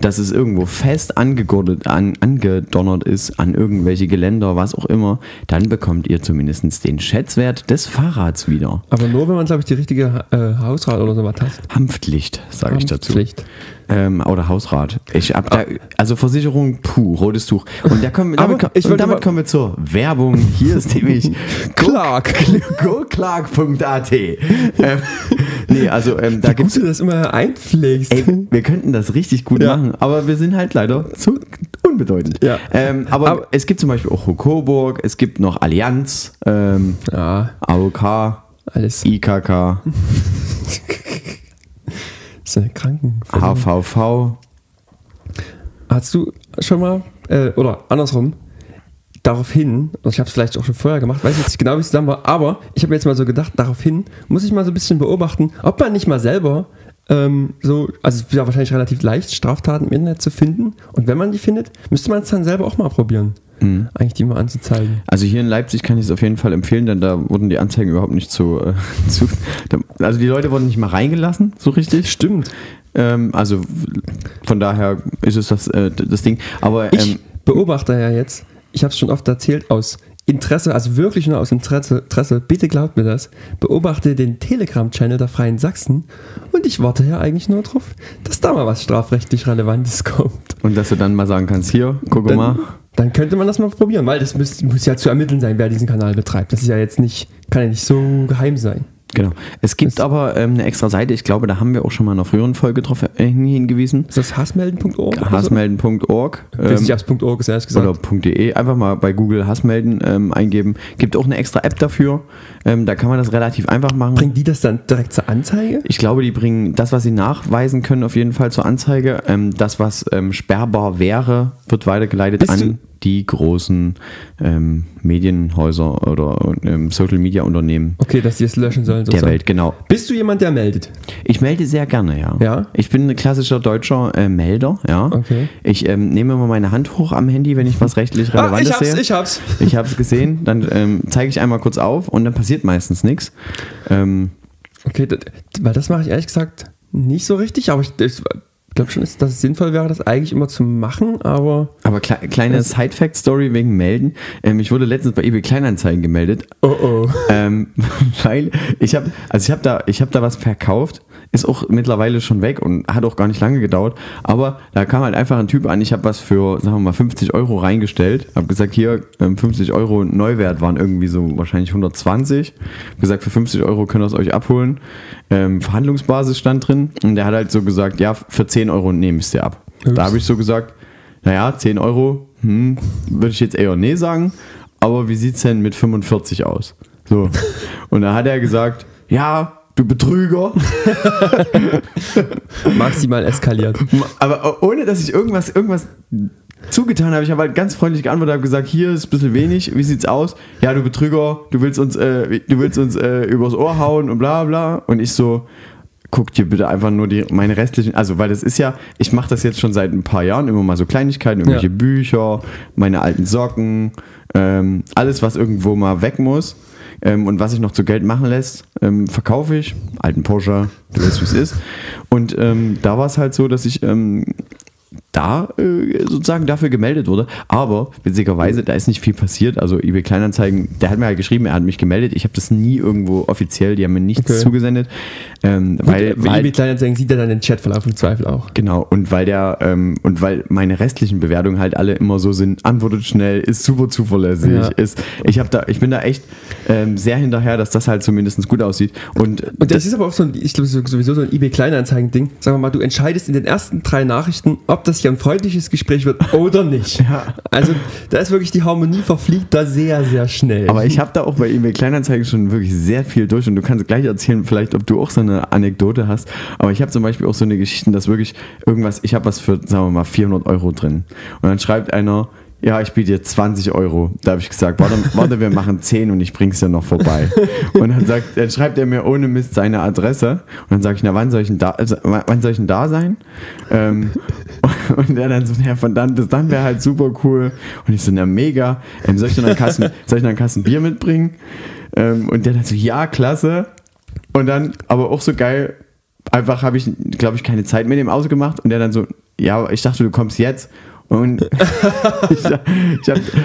dass es irgendwo fest angegurtet, an, angedonnert ist an irgendwelche Geländer, was auch immer, dann bekommt ihr zumindest den Schätzwert des Fahrrads wieder. Aber nur, wenn man, glaube ich, die richtige äh, Hausrat oder sowas hat. Hanftlicht, sage ich dazu. Pflicht. Ähm, oder Hausrat. Ich hab da, also Versicherung, puh, rotes Tuch. Und, da kommen, Aber damit, ich und damit kommen wir zur Werbung. Hier ist nämlich Clark. goclark.at. ähm, nee, also ähm, da gut gibt's du das immer einpflegst. Ey, wir könnten das richtig gut Ja. machen, aber wir sind halt leider zu unbedeutend. Ja. Ähm, aber, Aber- es gibt zum Beispiel auch Coburg, es gibt noch Allianz, ähm, Ja, AOK, alles. IKK, So eine Kranken. HVV. Hast du schon mal, äh, oder andersrum, daraufhin, also ich habe es vielleicht auch schon vorher gemacht, weiß jetzt nicht genau, wie es zusammen war, aber ich habe jetzt mal so gedacht, daraufhin muss ich mal so ein bisschen beobachten, ob man nicht mal selber ähm, so, also es ist ja wahrscheinlich relativ leicht, Straftaten im Internet zu finden und wenn man die findet, müsste man es dann selber auch mal probieren, eigentlich die mal anzuzeigen. Also hier in Leipzig kann ich es auf jeden Fall empfehlen, denn da wurden die Anzeigen überhaupt nicht zu, äh, zu also die Leute wurden nicht mal reingelassen, so richtig. Stimmt. Ähm, also von daher ist es das, äh, das Ding. Aber Ich ähm, beobachte ja jetzt, ich habe es schon oft erzählt, aus Interesse, also wirklich nur aus Interesse, Interesse, bitte glaubt mir das, beobachte den Telegram-Channel der Freien Sachsen und ich warte ja eigentlich nur drauf, dass da mal was strafrechtlich Relevantes kommt. und dass du dann mal sagen kannst, hier, guck Dann, mal. dann könnte man das mal probieren, weil das muss, muss ja zu ermitteln sein, wer diesen Kanal betreibt. Das ist ja jetzt nicht, kann ja nicht so geheim sein. Genau. Es gibt aber ähm, eine extra Seite, ich glaube, da haben wir auch schon mal in einer früheren Folge drauf äh, hingewiesen. Ist das hassmelden.org? Hassmelden.org ähm, ist, ehrlich gesagt. oder .de. Einfach mal bei Google Hassmelden ähm, eingeben. Gibt auch eine extra App dafür. Ähm, da kann man das relativ einfach machen. Bringen die das dann direkt zur Anzeige? Ich glaube, die bringen das, was sie nachweisen können, auf jeden Fall zur Anzeige. Ähm, das, was ähm, sperrbar wäre, wird weitergeleitet Bist du- an die großen ähm, Medienhäuser oder ähm, Social Media Unternehmen Okay, dass die es löschen sollen. der sozusagen. Welt. Genau. Bist du jemand, der meldet? Ich melde sehr gerne, ja. Ja? Ich bin ein klassischer deutscher äh, Melder, ja. Okay. Ich ähm, nehme immer meine Hand hoch am Handy, wenn ich was rechtlich Relevantes ah, ich hab's, sehe. ich hab's. Ich habe es gesehen, dann ähm, zeige ich einmal kurz auf und dann passiert meistens nichts. Ähm, Okay, das, weil das mache ich ehrlich gesagt nicht so richtig, aber ich, ich glaube schon, dass es sinnvoll wäre, das eigentlich immer zu machen, aber aber kle kleine Side-Fact-Story wegen Melden. Ähm, ich wurde letztens bei eBay Kleinanzeigen gemeldet, oh oh. ähm, weil ich habe, also ich habe da, ich habe da was verkauft ist auch mittlerweile schon weg und hat auch gar nicht lange gedauert. Aber da kam halt einfach ein Typ an, ich habe was für, sagen wir mal, 50 Euro reingestellt. Habe gesagt, hier, ähm, 50 Euro Neuwert waren irgendwie so wahrscheinlich 120. Hab gesagt, für 50 Euro könnt ihr es euch abholen. Ähm, Verhandlungsbasis stand drin. Und der hat halt so gesagt, ja, für 10 Euro nehme ich es dir ab. Ups. Da habe ich so gesagt, naja, 10 Euro, hm, würde ich jetzt eher nee sagen. Aber wie sieht es denn mit 45 aus? So. Und da hat er gesagt, ja, du Betrüger. Maximal eskaliert. Aber ohne, dass ich irgendwas, irgendwas zugetan habe. Ich habe halt ganz freundlich geantwortet, habe gesagt, hier ist ein bisschen wenig, wie sieht's aus? Ja, du Betrüger, du willst uns, äh, du willst uns äh, übers Ohr hauen und bla bla. Und ich so, guck dir bitte einfach nur die, meine restlichen, also weil das ist ja, ich mache das jetzt schon seit ein paar Jahren, immer mal so Kleinigkeiten, irgendwelche Ja. Bücher, meine alten Socken, ähm, alles, was irgendwo mal weg muss. Ähm, und was sich noch zu Geld machen lässt, ähm, verkaufe ich. Alten Porsche, du weißt, wie es ist. Und ähm, da war es halt so, dass ich ähm, da äh, sozusagen dafür gemeldet wurde. Aber witzigerweise, da ist nicht viel passiert. Also eBay Kleinanzeigen, der hat mir halt geschrieben, er hat mich gemeldet. Ich habe das nie irgendwo offiziell, die haben mir nichts Okay. zugesendet. Ähm, weil, Weil, weil, eBay Kleinanzeigen sieht er dann den Chatverlauf im Zweifel auch. Genau, und weil der, ähm, und weil meine restlichen Bewertungen halt alle immer so sind, antwortet schnell, ist super zuverlässig, Ja. ist, ich habe da, ich bin da echt ähm, sehr hinterher, dass das halt zumindest gut aussieht. Und, Und das ist aber auch so ein, ich glaube sowieso so ein eBay Kleinanzeigen-Ding. Sagen wir mal, du entscheidest in den ersten drei Nachrichten, ob das hier ein freundliches Gespräch wird oder nicht. Ja. Also da ist wirklich die Harmonie verfliegt da sehr, sehr schnell. aber ich habe da auch bei eBay Kleinanzeigen schon wirklich sehr viel durch und du kannst gleich erzählen, vielleicht, ob du auch so eine Anekdote hast. Aber ich habe zum Beispiel auch so eine Geschichte, dass wirklich irgendwas, ich habe was für, sagen wir mal, 400 Euro drin. Und dann schreibt einer, ja, ich biete dir 20 Euro. Da habe ich gesagt, warte, warte, wir machen 10 und ich bring's dir noch vorbei. Und dann, sagt, dann schreibt er mir ohne Mist seine Adresse. Und dann sage ich, na, wann soll ich denn da, also, wann soll ich denn da sein? Ähm, und er dann so, ja, von dann bis dann wäre halt super cool. Und ich so, na, mega. Ähm, soll ich dann einen Kasten, soll ich dann einen Kasten Bier mitbringen? Ähm, und der dann so, ja, klasse. Und dann, aber auch so geil, einfach habe ich, glaube ich, keine Zeit mit dem ausgemacht. Und der dann so, ja, ich dachte, du kommst jetzt. Und ich, ich habe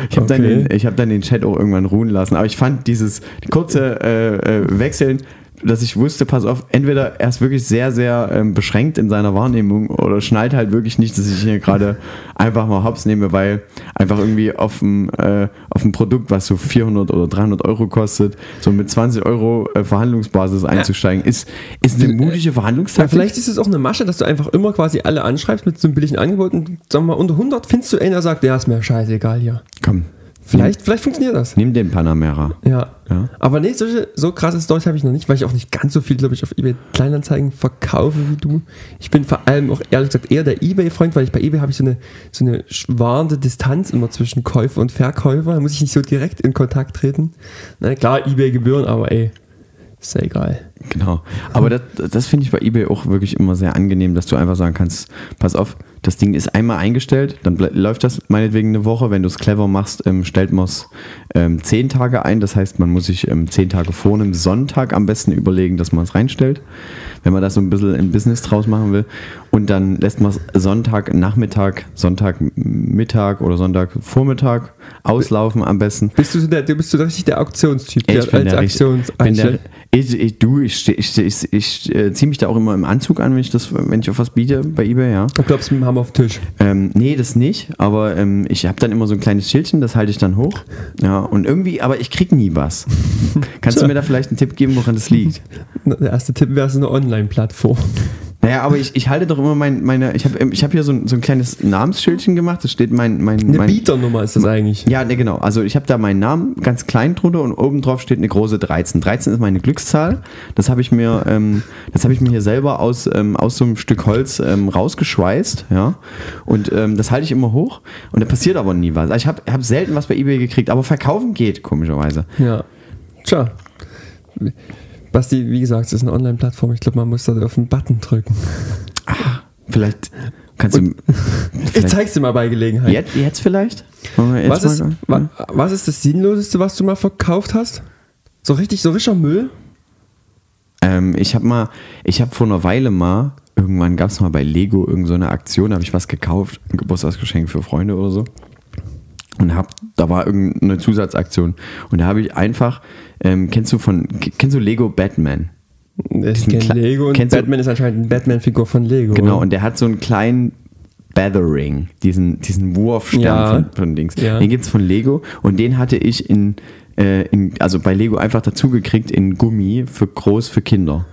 ich hab dann, Okay. den- ich hab dann den Chat auch irgendwann ruhen lassen. Aber ich fand dieses kurze äh, äh, Wechseln, dass ich wusste, pass auf, entweder er ist wirklich sehr, sehr ähm, beschränkt in seiner Wahrnehmung oder schnallt halt wirklich nicht, dass ich hier gerade einfach mal hops nehme, weil einfach irgendwie auf ein, äh, auf ein Produkt, was so 400 oder 300 Euro kostet, so mit 20 Euro äh, Verhandlungsbasis einzusteigen, ist, ist eine mutige ja, Verhandlungstaktik. vielleicht ist es auch eine Masche, dass du einfach immer quasi alle anschreibst mit so einem billigen Angebot und sagen wir mal, unter 100 findest du einen, der sagt, ja, ist mir scheißegal hier. Komm, Vielleicht, vielleicht funktioniert das. nimm den Panamera. Ja. Ja. Aber nee, solche, so krasse Storys habe ich noch nicht, weil ich auch nicht ganz so viel, glaube ich, auf eBay Kleinanzeigen verkaufe wie du. Ich bin vor allem auch ehrlich gesagt eher der eBay-Freund, weil ich bei eBay habe ich so eine, so eine schwarende Distanz immer zwischen Käufer und Verkäufer. Da muss ich nicht so direkt in Kontakt treten. Na klar, eBay-Gebühren, aber ey, ist ja egal. Genau. Aber das, das finde ich bei eBay auch wirklich immer sehr angenehm, dass du einfach sagen kannst, pass auf, das Ding ist einmal eingestellt, dann läuft das meinetwegen eine Woche. Wenn du es clever machst, ähm, stellt man es ähm, zehn Tage ein. Das heißt, man muss sich ähm, zehn Tage vor einem Sonntag am besten überlegen, dass man es reinstellt, wenn man das so ein bisschen ein Business draus machen will. Und dann lässt man es Sonntag Nachmittag, Sonntag Mittag oder Sonntag Vormittag auslaufen am besten. Bist du so der, du bist so richtig der Auktionstyp, der ich bin als Aktions der, ich, ich, du, ich, ich, ich, ich, äh, ziehe mich da auch immer im Anzug an, wenn ich, das, wenn ich auf was biete bei eBay, ja. Du glaubst mit dem Hammer auf den Tisch. Ähm, nee, das nicht, aber ähm, ich habe dann immer so ein kleines Schildchen, das halte ich dann hoch. Ja, und irgendwie, aber ich krieg nie was. Kannst du mir da vielleicht einen Tipp geben, woran das liegt? Der erste Tipp wäre so eine Online-Plattform. Naja, aber ich, ich halte doch immer mein, meine, ich habe ich hab hier so ein, so ein kleines Namensschildchen gemacht, da steht mein, mein, Eine mein Bieternummer ist das eigentlich. Ja, ne, genau. Also ich habe da meinen Namen ganz klein drunter und oben drauf steht eine große 13. 13 ist meine Glückszahl. Das habe ich mir, ähm, das habe ich mir hier selber aus, ähm, aus so einem Stück Holz ähm, rausgeschweißt, ja. Und ähm, das halte ich immer hoch und da passiert aber nie was. Also ich habe hab selten was bei eBay gekriegt, aber verkaufen geht, komischerweise. Ja. Tja. Basti, wie gesagt, es ist eine Online-Plattform. Ich glaube, man muss da auf einen Button drücken. Vielleicht kannst du. Ich Vielleicht, zeig's dir mal bei Gelegenheit. jetzt, jetzt vielleicht? Jetzt was, ist, wa, was ist das Sinnloseste, was du mal verkauft hast? So richtig, so richtiger Müll? Ähm, ich habe mal, ich habe vor einer Weile mal, irgendwann gab es mal bei Lego irgendeine so eine Aktion, da habe ich was gekauft, ein Geburtstagsgeschenk für Freunde oder so. Und hab, da war irgendeine Zusatzaktion. Und da habe ich einfach, ähm, kennst du von, kennst du Lego Batman? Ich kenne Kle- Lego und Kennst du- Batman ist anscheinend eine Batman-Figur von Lego. Genau, und der hat so einen kleinen Battering, diesen, diesen Wurfstern Ja. von, von Dings. Ja. Den gibt es von Lego und den hatte ich in, äh, in also bei Lego einfach dazugekriegt in Gummi für groß für Kinder.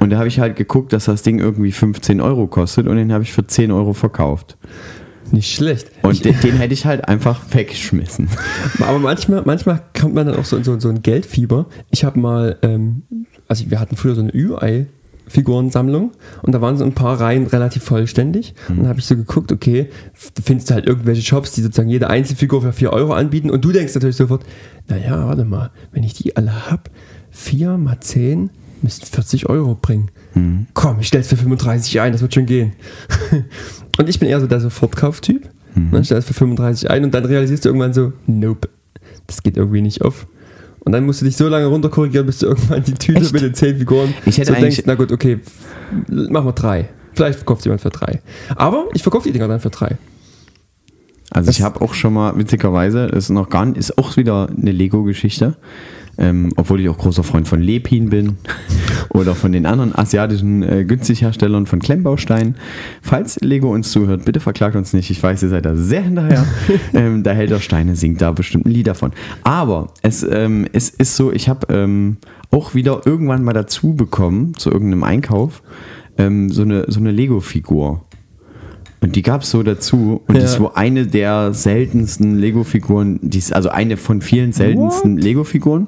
Und da habe ich halt geguckt, dass das Ding irgendwie 15 Euro kostet und den habe ich für 10 Euro verkauft. Nicht schlecht. Und den, den hätte ich halt einfach weggeschmissen. Aber manchmal, manchmal kommt man dann auch so in so, so ein Geldfieber. Ich habe mal, ähm, also wir hatten früher so eine Ü-Ei-Figurensammlung und da waren so ein paar Reihen relativ vollständig. Und dann habe ich so geguckt, okay, du findest halt irgendwelche Shops, die sozusagen jede Einzelfigur für 4 Euro anbieten und du denkst natürlich sofort, naja, warte mal, wenn ich die alle hab, 4 mal 10 müssten 40 Euro bringen. Komm, ich stell's für 35 ein, das wird schon gehen. und ich bin eher so der Sofortkauftyp. Ne, stell's für 35 ein und dann realisierst du irgendwann so, nope, das geht irgendwie nicht auf. Und dann musst du dich so lange runterkorrigieren, bis du irgendwann die Tüte Echt? mit den 10 Figuren Ich hätte so denkst, na gut, okay, machen wir drei. Vielleicht verkauft jemand für drei. Aber ich verkaufe die Dinger dann für drei. Also ich habe auch schon mal, witzigerweise, das ist noch gar nicht, ist auch wieder eine Lego-Geschichte, ähm, obwohl ich auch großer Freund von Lepin bin oder von den anderen asiatischen äh, Günstigherstellern von Klemmbausteinen. Falls Lego uns zuhört, bitte verklagt uns nicht. Ich weiß, ihr seid da sehr hinterher. ähm, der Held der Steine singt da bestimmt ein Lied davon. Aber es, ähm, es ist so, ich habe ähm, auch wieder irgendwann mal dazu bekommen, zu irgendeinem Einkauf, ähm, so eine, so eine Lego-Figur. Und die gab es so dazu. Und Ja. das war eine der seltensten Lego-Figuren, die ist also eine von vielen seltensten Lego-Figuren.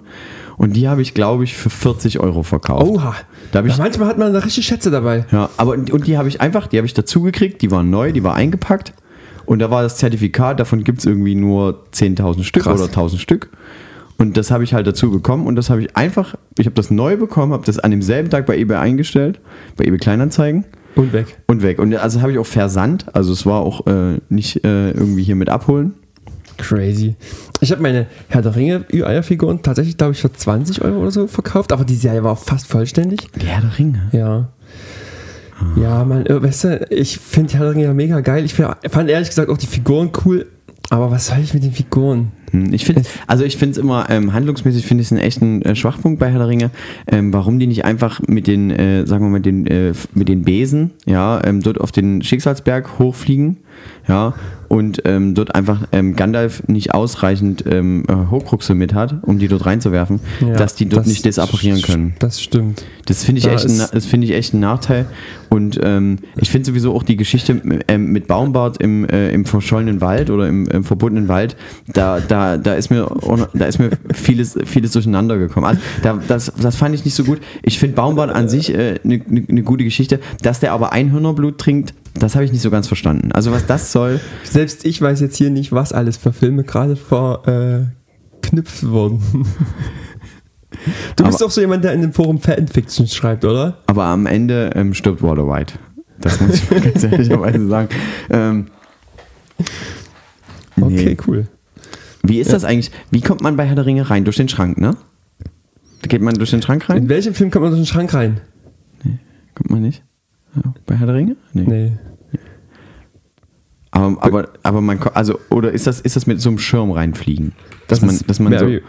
Und die habe ich, glaube ich, für 40 Euro verkauft. Oha. Da ich- manchmal hat man da richtig Schätze dabei. Ja, aber und die habe ich einfach, die habe ich dazu gekriegt, die war neu, die war eingepackt. Und da war das Zertifikat, davon gibt es irgendwie nur 10.000 Stück Krass. oder 1.000 Stück. Und das habe ich halt dazu bekommen und das habe ich einfach, ich habe das neu bekommen, habe das an demselben Tag bei eBay eingestellt, bei eBay Kleinanzeigen Und weg. und weg. Und also habe ich auch versandt, also es war auch äh, nicht äh, irgendwie hier mit abholen. Crazy. Ich habe meine Herr der Ringe Ü-Eier-Figuren tatsächlich, glaube ich, für 20 Euro oder so verkauft, aber die Serie war auch fast vollständig. Die Herr der Ringe. Ja. Ja, man, äh, weißt du, ich finde Herr der Ringe ja mega geil. Ich fand ehrlich gesagt auch die Figuren cool, aber was soll ich mit den Figuren? Hm, Ich finde, also ich finde es immer ähm, handlungsmäßig finde ich es einen echten äh, Schwachpunkt bei Herr der Ringe, ähm, warum die nicht einfach mit den, äh, sagen wir mal, den, äh, mit den Besen, ja, ähm, dort auf den Schicksalsberg hochfliegen, ja, und ähm, dort einfach ähm, Gandalf nicht ausreichend ähm, äh, Horcruxe mit hat, um die dort reinzuwerfen, Ja, dass die dort das nicht desapparieren können. Das stimmt. Das finde ich, Da echt ein, das finde ich echt ein Nachteil. Und ähm, ich finde sowieso auch die Geschichte ähm, mit Baumbart im, äh, im verschollenen Wald oder im, im verbotenen Wald, da, da, da ist mir, da ist mir vieles, vieles durcheinander gekommen. Also da, das, das fand ich nicht so gut. Ich finde Baumbart an sich eine äh, ne, ne ne gute Geschichte. Dass der aber Einhörnerblut trinkt, das habe ich nicht so ganz verstanden. Also was das soll, Selbst ich weiß jetzt hier nicht, was alles für Filme gerade verknüpft wurden. Du bist Aber- doch so jemand, der in dem Forum Fanfiction schreibt, oder? aber am Ende ähm, stirbt Walter White. Das muss ich ganz ehrlicherweise sagen. Ähm, nee. Okay, cool. Wie ist das eigentlich? Wie kommt man bei Herr der Ringe rein? Durch den Schrank, ne? Geht man durch den Schrank rein? In welchem Film kommt man durch den Schrank rein? Kommt man nicht? Ja, bei Herr der Ringe? Nee. Nee. Aber, aber, aber man also, oder ist das, ist das mit so einem Schirm reinfliegen? Dass Das man, dass man mehr so. wie,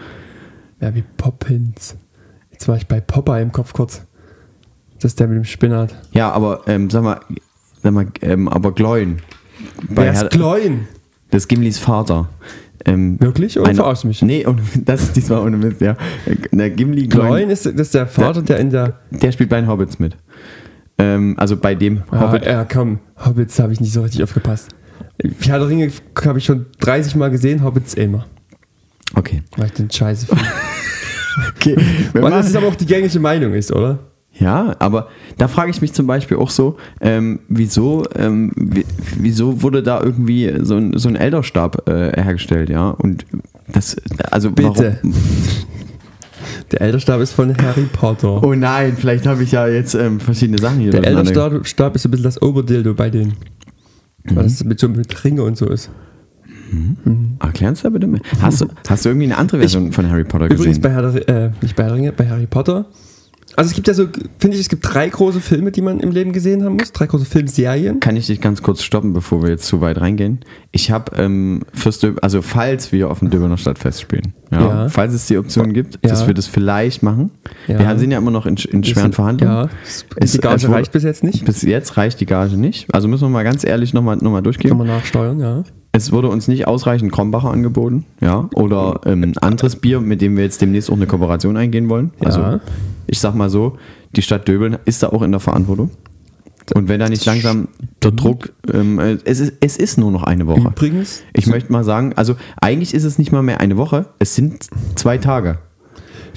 mehr wie Poppins. Jetzt war ich bei Popeye im Kopf kurz. Das ist der mit dem Spinat. Ja, aber ähm, sag mal, sag mal ähm, aber Gloin. Bei Wer Herr- ist Gloin? Das ist Gimlis Vater. Ähm, Wirklich? Oder verarschst du mich? Nee, ohne, das ist diesmal ohne Mist, ja. Der Gimli Gloin ist, das ist der Vater, der in der. der spielt bei den Hobbits mit. Ähm, also bei dem Ah, Hobbit. ja, komm, Hobbits habe ich nicht so richtig aufgepasst. Herr der Ringe habe ich schon 30 Mal gesehen, Hobbits immer. Okay. Weil ich den Scheiße finde. okay. Was das ist aber auch die gängige Meinung ist, oder? Ja, aber da frage ich mich zum Beispiel auch so, ähm, wieso, ähm, wie, wieso wurde da irgendwie so ein, so ein Elderstab äh, hergestellt, ja? Und das, also Bitte. warum? Der Elderstab ist von Harry Potter. Oh nein, vielleicht habe ich ja jetzt ähm, verschiedene Sachen hier der Elderstab Stab ist so ein bisschen das Oberdildo bei denen. Weil das mit so mit Ringe und so ist. Erklären Sie da bitte mehr. Hast du, hast du irgendwie eine andere Version von Harry Potter gesehen? Übrigens bei Herr äh, nicht bei Herr Ringe, bei Harry Potter Also es gibt ja so, finde ich, es gibt drei große Filme, die man im Leben gesehen haben muss. Drei große Filmserien. Kann ich dich ganz kurz stoppen, bevor wir jetzt zu weit reingehen? Ich habe ähm, fürs Dö- also falls wir auf dem Döberner Stadtfest spielen, ja, Ja. falls es die Option gibt, Ja. dass wir das vielleicht machen. Wir sind ja immer noch in, in schweren Verhandlungen. Ja, Es- die Gage wurde- reicht bis jetzt nicht. Bis jetzt reicht die Gage nicht. Also müssen wir mal ganz ehrlich nochmal noch mal Kann durchgehen. man nachsteuern, ja. Es wurde uns nicht ausreichend Krombacher angeboten, ja, oder ähm, ein anderes Bier, mit dem wir jetzt demnächst auch eine Kooperation eingehen wollen. Ja. Also ich sag mal so, die Stadt Döbeln ist da auch in der Verantwortung. Und wenn da nicht langsam der Druck, ähm, äh, es, ist, es ist nur noch eine Woche. Übrigens, Ich möchte mal sagen, also eigentlich ist es nicht mal mehr eine Woche, es sind zwei Tage.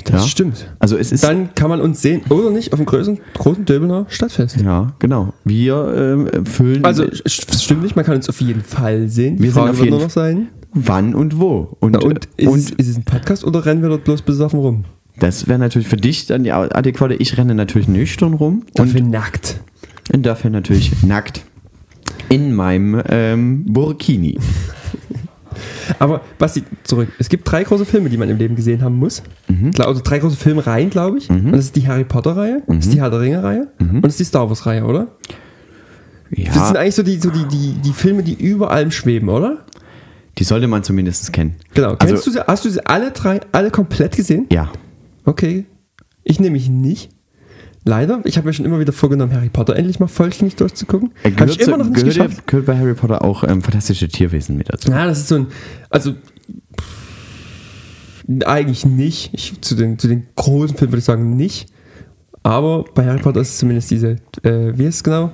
Das ja. stimmt. Also es ist Dann kann man uns sehen, oder nicht, auf dem großen, großen Döbener Stadtfest. ja genau. Wir ähm, füllen Also, stimmt nicht, man kann uns auf jeden Fall sehen. Wir sind Frage auf wird jeden sein. wann und wo. Und, Na, und, ist, und es, ist es ein Podcast oder rennen wir dort bloß besoffen rum? das wäre natürlich für dich dann die adäquate. Ich renne natürlich nüchtern rum Dafür und, nackt. und dafür natürlich nackt in meinem ähm, Burkini. Aber Basti, zurück. Es gibt drei große Filme, die man im Leben gesehen haben muss. Mhm. Also drei große Filmreihen, glaube ich. Und das ist die Harry Potter-Reihe, das Mhm. ist die Herr der Ringe-Reihe und das ist die Star Wars-Reihe, oder? Das sind Ja, eigentlich so die, so die, die, die Filme, die über allem schweben, oder? die sollte man zumindest kennen. Genau. Also- Kennst du sie, hast du sie alle drei, alle komplett gesehen? Ja. Okay. Ich nehme mich nicht. Leider. Ich habe mir schon immer wieder vorgenommen, Harry Potter endlich mal vollständig durchzugucken. Äh, Habe ich immer noch nicht gehört, geschafft. gehört bei Harry Potter auch ähm, fantastische Tierwesen mit dazu. Ja, das ist so ein. Also. Eigentlich nicht. Ich, zu, den, zu den großen Filmen würde ich sagen nicht. Aber bei Harry Potter ist es zumindest diese, äh, wie heißt es genau?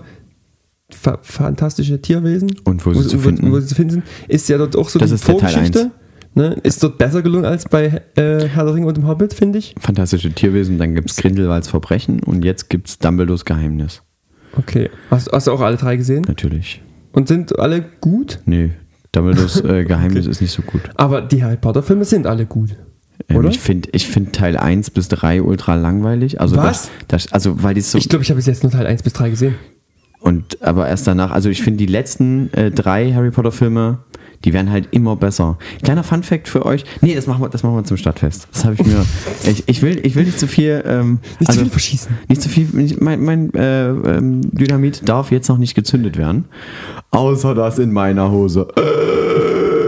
Fa fantastische Tierwesen. Und wo sie zu finden. Wo sie zu finden sind. Ist ja dort auch so Das die ist der Teil Vorgeschichte. Ne? Ist dort besser gelungen als bei äh, Herr der Ringe und dem Hobbit, finde ich. Fantastische Tierwesen, dann gibt es Grindelwalds Verbrechen und jetzt gibt es Dumbledores Geheimnis. Okay. Hast, hast du auch alle drei gesehen? Natürlich. Und sind alle gut? Nee, Dumbledores äh, Geheimnis ist nicht so gut. Aber die Harry Potter-Filme sind alle gut. Ähm? Ich finde ich find Teil 1 bis 3 ultra langweilig. Also Was? Das, das, also weil die so Ich glaube, ich habe jetzt nur Teil 1 bis 3 gesehen. und aber erst danach, also ich finde die letzten äh, drei Harry Potter Filme, die werden halt immer besser. Kleiner Fun Fact für euch. Nee, das machen wir, das machen wir zum Stadtfest. Das habe ich mir. ich, ich, will, ich will nicht zu viel. Ähm, Nicht also, zu viel verschießen. Nicht zu viel. nicht- Mein, mein äh, ähm, Dynamit darf jetzt noch nicht gezündet werden. Außer das in meiner Hose.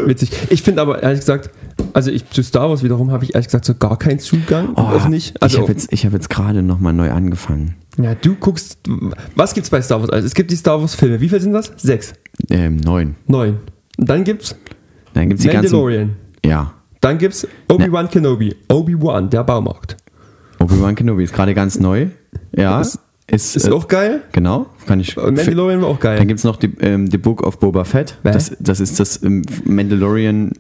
Witzig. Ich finde aber ehrlich gesagt, also ich zu Star Wars wiederum habe ich ehrlich gesagt so gar keinen Zugang. und auch nicht. ich Also, habe jetzt, ich hab jetzt gerade nochmal neu angefangen. ja, du guckst, was gibt's bei Star Wars? Also es gibt die Star Wars Filme. Wie viele sind das? Sechs. Ähm, neun. Neun. Dann gibt's Dann gibt es die ganzen. Mandalorian. Ja. Dann gibt's Obi-Wan Kenobi. Obi-Wan, der Baumarkt. Obi-Wan Kenobi ist gerade ganz neu. Ja. Ist- ist, Ist äh, auch geil. Genau. Kann ich. Und Mandalorian war auch geil. Dann gibt es noch die, ähm, die Book of Boba Fett. Das, das ist das ähm, Mandalorian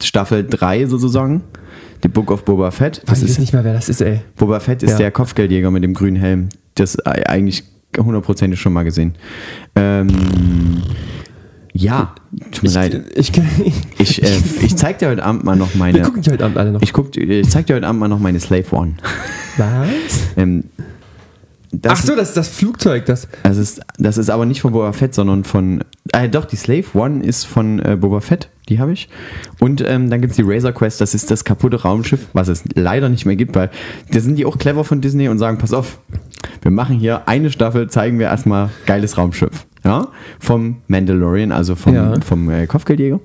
Staffel 3 sozusagen. Die Book of Boba Fett. Weiß Das ich ist, nicht mehr, wer das ist, ey. Boba Fett ist Ja. der Kopfgeldjäger mit dem grünen Helm. Das äh, eigentlich hundertprozentig schon mal gesehen. Ähm, ja, tut mir leid. Ich, ich, Ich, äh, ich zeig dir heute Abend mal noch meine. wir gucken die heute Abend alle noch. Ich, guck, ich zeig dir heute Abend mal noch meine Slave One. Was? Ähm, das, Ach so, das ist das Flugzeug, das. Das ist, das ist aber nicht von Boba Fett, sondern von. Äh, doch, die Slave One ist von äh, Boba Fett, die habe ich. Und ähm, dann gibt es die Razor Quest, das ist das kaputte Raumschiff, was es leider nicht mehr gibt, weil da sind die auch clever von Disney und sagen: Pass auf, wir machen hier eine Staffel, zeigen wir erstmal geiles Raumschiff. Ja, vom Mandalorian, also vom, Ja. vom äh, Kopfgeldjäger.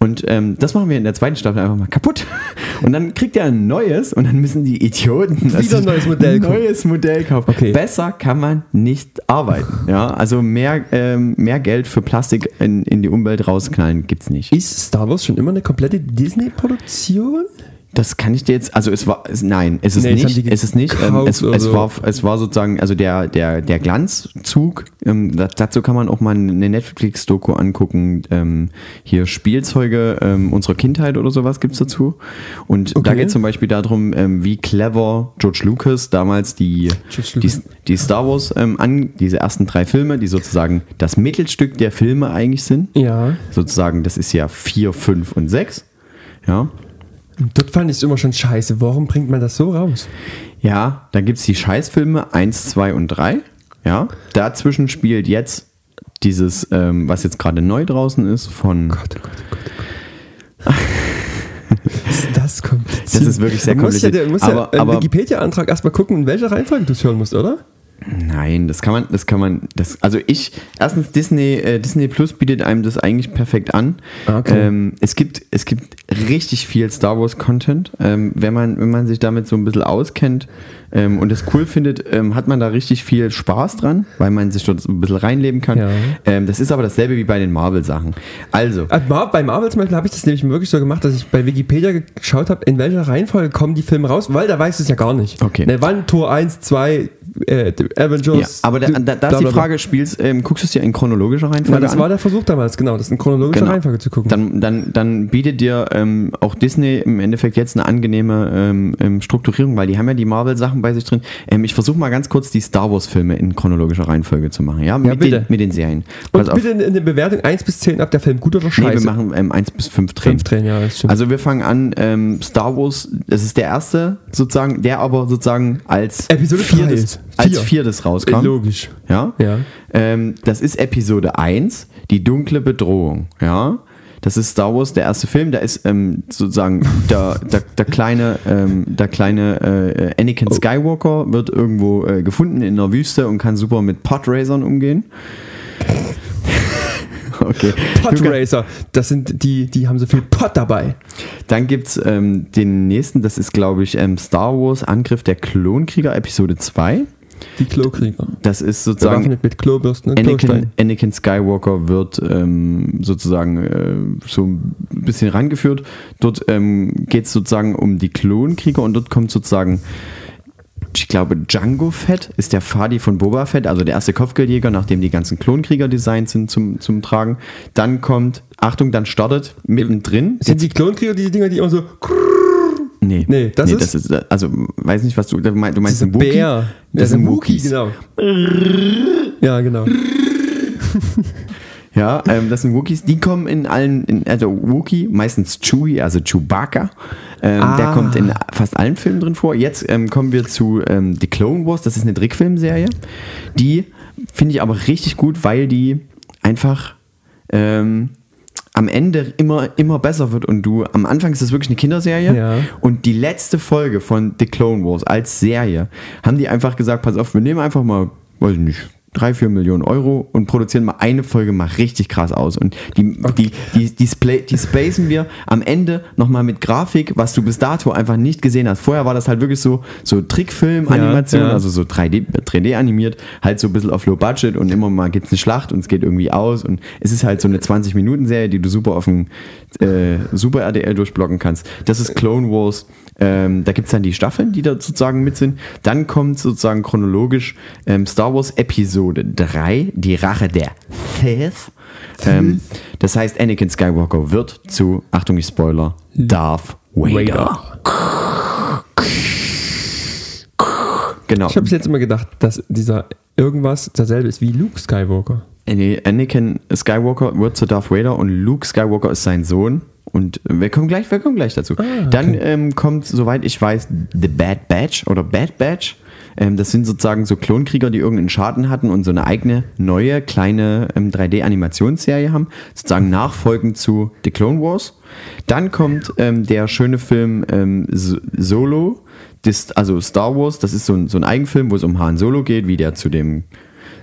Und ähm, das machen wir in der zweiten Staffel einfach mal kaputt. Und dann kriegt er ein neues und dann müssen die Idioten Wieder ein neues Modell kaufen. neues Modell kaufen. Okay. Besser kann man nicht arbeiten. Ja, also mehr, ähm, mehr Geld für Plastik in, in die Umwelt rausknallen gibt's nicht. Ist Star Wars schon immer eine komplette Disney-Produktion? Das kann ich dir jetzt, also es war, es, nein, es ist Nee, nicht, es ist nicht, ähm, es, es, war, es war sozusagen, also der, der, der Glanzzug, ähm, da- dazu kann man auch mal eine Netflix-Doku angucken, ähm, hier Spielzeuge ähm, unserer Kindheit oder sowas gibt's dazu und da Okay. geht es zum Beispiel darum, ähm, wie clever George Lucas damals die, George die, Lucas. die Star Wars ähm, an, diese ersten drei Filme, die sozusagen das Mittelstück der Filme eigentlich sind, Ja. sozusagen, das ist ja vier, fünf und sechs, ja, Dort fand ich es immer schon scheiße. Warum bringt man das so raus? Ja, dann gibt es die Scheißfilme 1, 2 und 3. Ja, dazwischen spielt jetzt dieses, ähm, was jetzt gerade neu draußen ist, von. Gott, oh Gott, oh Gott, oh Gott. Ist das kompliziert? Das ist wirklich sehr Du musst ja, kompliziert. du musst ja aber, im aber Wikipedia-Antrag erstmal gucken, in welcher Reihenfolge du es hören musst, oder? Nein, das kann man, das kann man, das, also ich, erstens Disney, äh, Disney Plus bietet einem das eigentlich perfekt an. Ah, okay. Ähm, es gibt, es gibt richtig viel Star Wars Content. Ähm, wenn man, wenn man sich damit so ein bisschen auskennt ähm, und das cool findet, ähm, hat man da richtig viel Spaß dran, weil man sich dort ein bisschen reinleben kann. Ja. Ähm, das ist aber dasselbe wie bei den Marvel Sachen. Also, Mar- Bei Marvel zum Beispiel habe ich das nämlich wirklich so gemacht, dass ich bei Wikipedia geschaut habe, in welcher Reihenfolge kommen die Filme raus, weil da weißt du es ja gar nicht. Okay. Ne, wann Tor 1, 2, äh, die ja, Avengers. aber da, da, da ist die. Frage, spielst, ähm, guckst du es dir in chronologischer Reihenfolge das an? war der Versuch damals, genau, das in chronologischer Genau. Reihenfolge zu gucken. Dann, dann, dann bietet dir ähm, auch Disney im Endeffekt jetzt eine angenehme ähm, ähm, Strukturierung, weil die haben ja die Marvel-Sachen bei sich drin. Ähm, ich versuche mal ganz kurz die Star Wars-Filme in chronologischer Reihenfolge zu machen, ja? Mit, bitte. den, mit den Serien. Und Pass auf. bitte in, in der Bewertung 1 bis 10, ob der Film gut oder Nee, scheiße. wir machen ähm, 1 bis 5 Tränen. Fünf Tränen, ja, das stimmt. Also wir fangen an, ähm, Star Wars, das ist der erste sozusagen, der aber sozusagen als Episode viertes, ist. als Vier. viertes rauskam. Logisch. Ja. Ja. Ähm, das ist Episode 1, die dunkle Bedrohung. Ja. Das ist Star Wars, der erste Film. Da ist ähm, sozusagen der, der, der kleine, ähm, der kleine äh, Anakin Oh. Skywalker wird irgendwo äh, gefunden in der Wüste und kann super mit Podracern umgehen. okay. Podracer, das sind die, die haben so viel Pot dabei. Dann gibt es ähm, den nächsten, das ist, glaube ich, ähm, Star Wars Angriff der Klonkrieger, Episode 2. Die Klokrieger. Das ist sozusagen mit Klobürsten und Anakin. Anakin Skywalker wird ähm, sozusagen äh, so ein bisschen rangeführt. Dort ähm, geht es sozusagen um die Klonkrieger und dort kommt sozusagen, ich glaube, Django Fett ist der Fadi von Boba Fett, also der erste Kopfgeldjäger, nachdem die ganzen Klonkrieger designt sind zum, zum Tragen. Dann kommt, Achtung, dann startet mittendrin. Sind die Klonkrieger die Dinger, die immer so. Nee, Nee, das ist- also weiß nicht, was du, du meinst, meinst Diese einen Wookie? Bär. Das sind Wookie, Wookies. genau. Ja, genau. Ja, ähm, das sind Wookiees. Die kommen in allen, in, also Wookie, meistens Chewie, also Chewbacca. Ähm, Der Ah. kommt in fast allen Filmen drin vor. Jetzt ähm, kommen wir zu ähm, The Clone Wars. Das ist eine Trickfilmserie. Die finde ich aber richtig gut, weil die einfach ähm, am Ende immer, immer besser wird und du, am Anfang ist das wirklich eine Kinderserie Ja. und die letzte Folge von The Clone Wars als Serie haben die einfach gesagt, pass auf, wir nehmen einfach mal, weiß ich nicht, drei, vier Millionen Euro und produzieren mal eine Folge mal richtig krass aus. Und die, die, die, die, Splay, die spacen wir am Ende nochmal mit Grafik, was du bis dato einfach nicht gesehen hast. Vorher war das halt wirklich so, so Trickfilm-Animation, Ja, ja. also so 3D, 3D animiert, halt so ein bisschen auf Low Budget und immer mal gibt es eine Schlacht und es geht irgendwie aus und es ist halt so eine 20-Minuten-Serie, die du super auf dem äh, Super RDL durchblocken kannst. Das ist Clone Wars. Ähm, da gibt es dann die Staffeln, die da sozusagen mit sind. Dann kommt sozusagen chronologisch ähm, Star Wars Episode 3, die Rache der Sith. Ähm, das heißt, Anakin Skywalker wird zu, Achtung, ich Spoiler, Darth Vader. Genau. Ich habe jetzt immer gedacht, dass dieser irgendwas dasselbe ist wie Luke Skywalker. Nee, Anakin Skywalker wird zu Darth Vader und Luke Skywalker ist sein Sohn. Und äh, wir kommen gleich, wir kommen gleich dazu. Dann ähm, kommt, soweit ich weiß, The Bad Batch oder Bad Batch. Ähm, das sind sozusagen so Klonkrieger, die irgendeinen Schaden hatten und so eine eigene neue kleine ähm, 3D-Animationsserie haben. Sozusagen nachfolgend zu The Clone Wars. Dann kommt ähm, der schöne Film ähm, Solo. Das, also Star Wars, das ist so ein, so ein Eigenfilm, wo es um Han Solo geht, wie der zu dem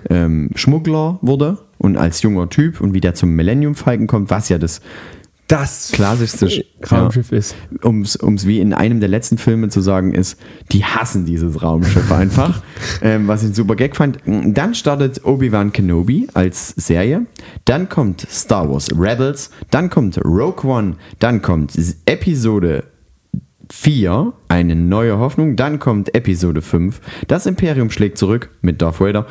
ähm, Schmuggler wurde und als junger Typ und wie der zum Millennium Falcon kommt, was ja das Das klassischste Sch- Raumschiff ist. um es wie in einem der letzten Filme zu sagen ist, die hassen dieses Raumschiff einfach, ähm, was ich einen super Gag fand. Dann startet Obi-Wan Kenobi als Serie, dann kommt Star Wars Rebels, dann kommt Rogue One, dann kommt Episode 4, eine neue Hoffnung, dann kommt Episode 5, das Imperium schlägt zurück mit Darth Vader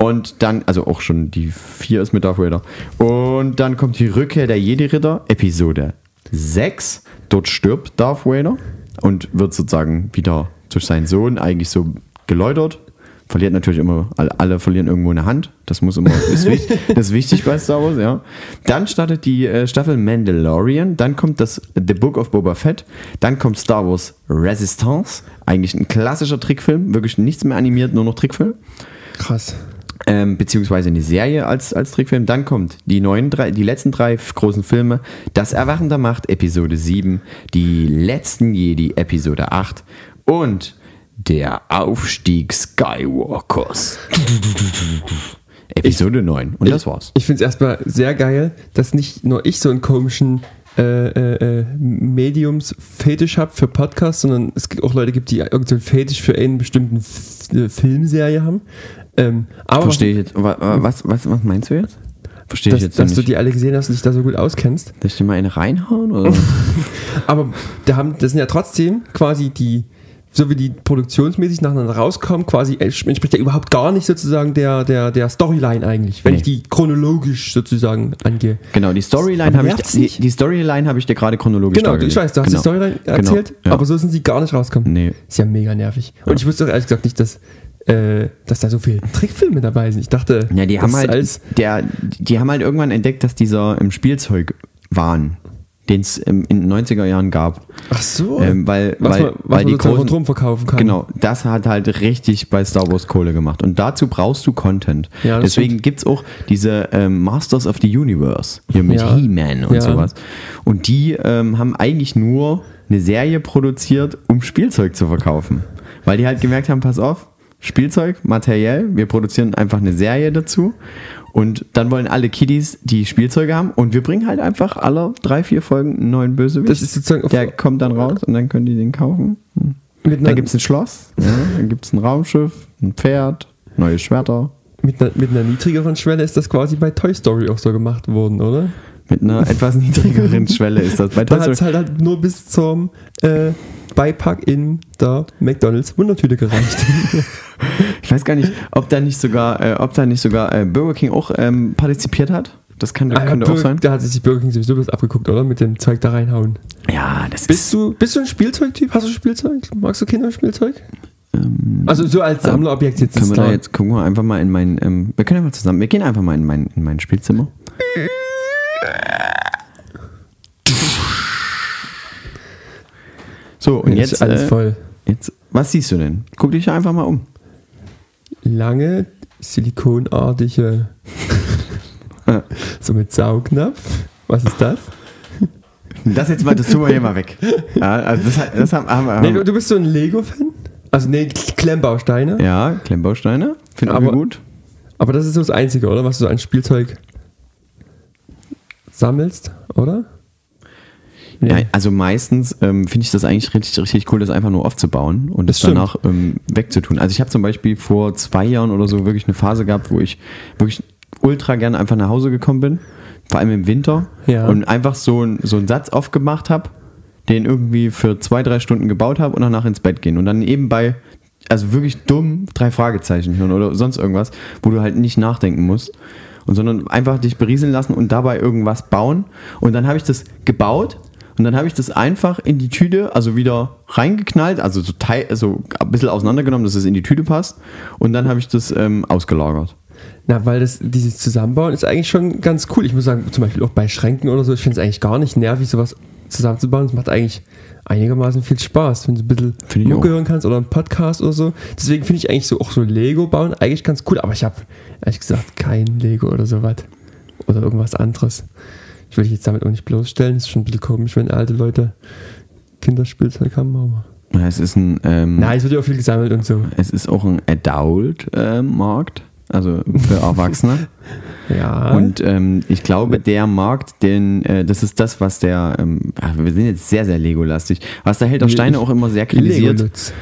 und dann, also auch schon die 4 ist mit Darth Vader und dann kommt die Rückkehr der Jedi-Ritter, Episode 6, dort stirbt Darth Vader und wird sozusagen wieder durch seinen Sohn eigentlich so geläutert. Verliert natürlich immer, alle, verlieren irgendwo eine Hand. Das muss immer, ist wichtig, das ist wichtig bei Star Wars, ja. Dann startet die äh, Staffel Mandalorian, dann kommt das The Book of Boba Fett, dann kommt Star Wars Resistance, eigentlich ein klassischer Trickfilm, wirklich nichts mehr animiert, nur noch Trickfilm. Krass. Ähm, beziehungsweise eine Serie als, als Trickfilm. Dann kommt die neuen drei, die letzten drei großen Filme, Das Erwachen der Macht, Episode 7, die letzten Jedi, Episode 8 und der Aufstieg Skywalkers. Episode 9. Und das war's. Ich finde es erstmal sehr geil, dass nicht nur ich so einen komischen äh, äh, äh, Mediums-Fetisch habe für Podcasts, sondern es gibt auch Leute gibt, die irgendeinen Fetisch für einen bestimmten F Filmserie haben. Ähm, aber Verstehe ich jetzt. Wa- wa- Was, was, was meinst du jetzt? Verstehe ich dass, jetzt dass du nicht. die alle gesehen hast und dich da so gut auskennst. Soll ich dir mal eine reinhauen? Oder? Aber da haben, das sind ja trotzdem quasi die, so wie die produktionsmäßig nacheinander rauskommen, quasi entspricht ja überhaupt gar nicht sozusagen der, der, der Storyline eigentlich, wenn Nee. ich die chronologisch sozusagen angehe. Genau, die Storyline habe ich, die, die Storyline habe ich dir gerade chronologisch Genau, ich weiß, du hast genau. die Storyline Genau, erzählt, ja. aber so sind sie gar nicht rausgekommen. Nee. Ist ja mega nervig. Und ich wusste auch ehrlich gesagt nicht, dass, äh, dass da so viele Trickfilme dabei sind. Ich dachte, Ja, die haben halt, alles der, die haben halt irgendwann entdeckt, dass dieser im Spielzeugwahn, den es in den 90er Jahren gab, Ach so. ähm, weil, was weil, man, was weil man die großen, drum verkaufen kann. Genau, das hat halt richtig bei Star Wars Kohle gemacht. Und dazu brauchst du Content. Ja, Deswegen gibt es auch diese ähm, Masters of the Universe hier mit Ja. He-Man und Ja. sowas. Und die ähm, haben eigentlich nur eine Serie produziert, um Spielzeug zu verkaufen. Weil die halt gemerkt haben, pass auf, Spielzeug, materiell, wir produzieren einfach eine Serie dazu. Und dann wollen alle Kiddies die Spielzeuge haben und wir bringen halt einfach alle drei, vier Folgen einen neuen Bösewicht. Das ist sozusagen Der kommt dann raus und dann können die den kaufen. Dann gibt es ein Schloss, ja, dann gibt es ein Raumschiff, ein Pferd, neue Schwerter. mit, einer, mit einer niedrigeren Schwelle ist das quasi bei Toy Story auch so gemacht worden, oder? Mit einer etwas niedrigeren Schwelle ist das. Bei Da hat halt, halt nur bis zum äh, Beipack in der McDonalds Wundertüte gereicht. Ich weiß gar nicht, ob da nicht sogar, äh, ob da nicht sogar äh, Burger King auch ähm, partizipiert hat. Das kann, Ah, könnte auch sein. Da hat sich die Burger King sowieso bloß abgeguckt, oder? Mit dem Zeug da reinhauen. Ja, das Bist du, bist du ein Spielzeugtyp? Hast du Spielzeug? Magst du Kinderspielzeug? also so als Sammlerobjekt jetzt Ähm, Können ist wir da jetzt gucken wir einfach mal in mein, ähm, wir können mal zusammen, wir gehen einfach mal in mein, in mein Spielzimmer. So, und Ja, jetzt, ist alles äh, voll. jetzt, was siehst du denn? Guck dich einfach mal um. Lange, silikonartige, so mit Saugnapf. Was ist das? Das jetzt mal, das tun wir hier mal weg. Ja, also das, das haben, haben wir. Nee, du, du bist so ein Lego-Fan? Also nee, Klemmbausteine. ja, Klemmbausteine, finde ich Aber- gut. Aber das ist so das Einzige, oder? Was du an Spielzeug sammelst, oder? Ja, also meistens ähm, finde ich das eigentlich richtig, richtig cool, das einfach nur aufzubauen und Das das danach ähm, wegzutun. Also ich habe zum Beispiel vor zwei Jahren oder so wirklich eine Phase gehabt, wo ich wirklich ultra gerne einfach nach Hause gekommen bin, vor allem im Winter, Ja. und einfach so, ein, so einen Satz aufgemacht habe, den irgendwie für zwei, drei Stunden gebaut habe und danach ins Bett gehen. Und dann nebenbei, also wirklich dumm, drei Fragezeichen hören oder sonst irgendwas, wo du halt nicht nachdenken musst. Und sondern einfach dich berieseln lassen und dabei irgendwas bauen. Und dann habe ich das gebaut und dann habe ich das einfach in die Tüte, also wieder reingeknallt, also so teil, also ein bisschen auseinandergenommen, dass es in die Tüte passt. Und dann habe ich das ähm, ausgelagert. Na, weil das, dieses Zusammenbauen ist eigentlich schon ganz cool. Ich muss sagen, zum Beispiel auch bei Schränken oder so, ich finde es eigentlich gar nicht nervig, sowas zusammenzubauen. Es macht eigentlich einigermaßen viel Spaß, wenn du ein bisschen Mucke hören kannst oder einen Podcast oder so. Deswegen finde ich eigentlich so auch so Lego bauen eigentlich ganz cool. Aber ich habe ehrlich gesagt kein Lego oder sowas. Oder irgendwas anderes. Ich will dich jetzt damit auch nicht bloßstellen. ist schon ein bisschen komisch, wenn alte Leute Kinderspielzeug haben, aber. Ja, Es ist ein, ähm, Nein, es wird ja auch viel gesammelt und so. es ist auch ein Adult-Markt, also für Erwachsene. Ja. Und ähm, ich glaube, der Markt, den, äh, das ist das, was der, ähm, wir sind jetzt sehr, sehr Lego-lastig, was der Held der Steine auch immer sehr kritisiert, Lego-Lutz.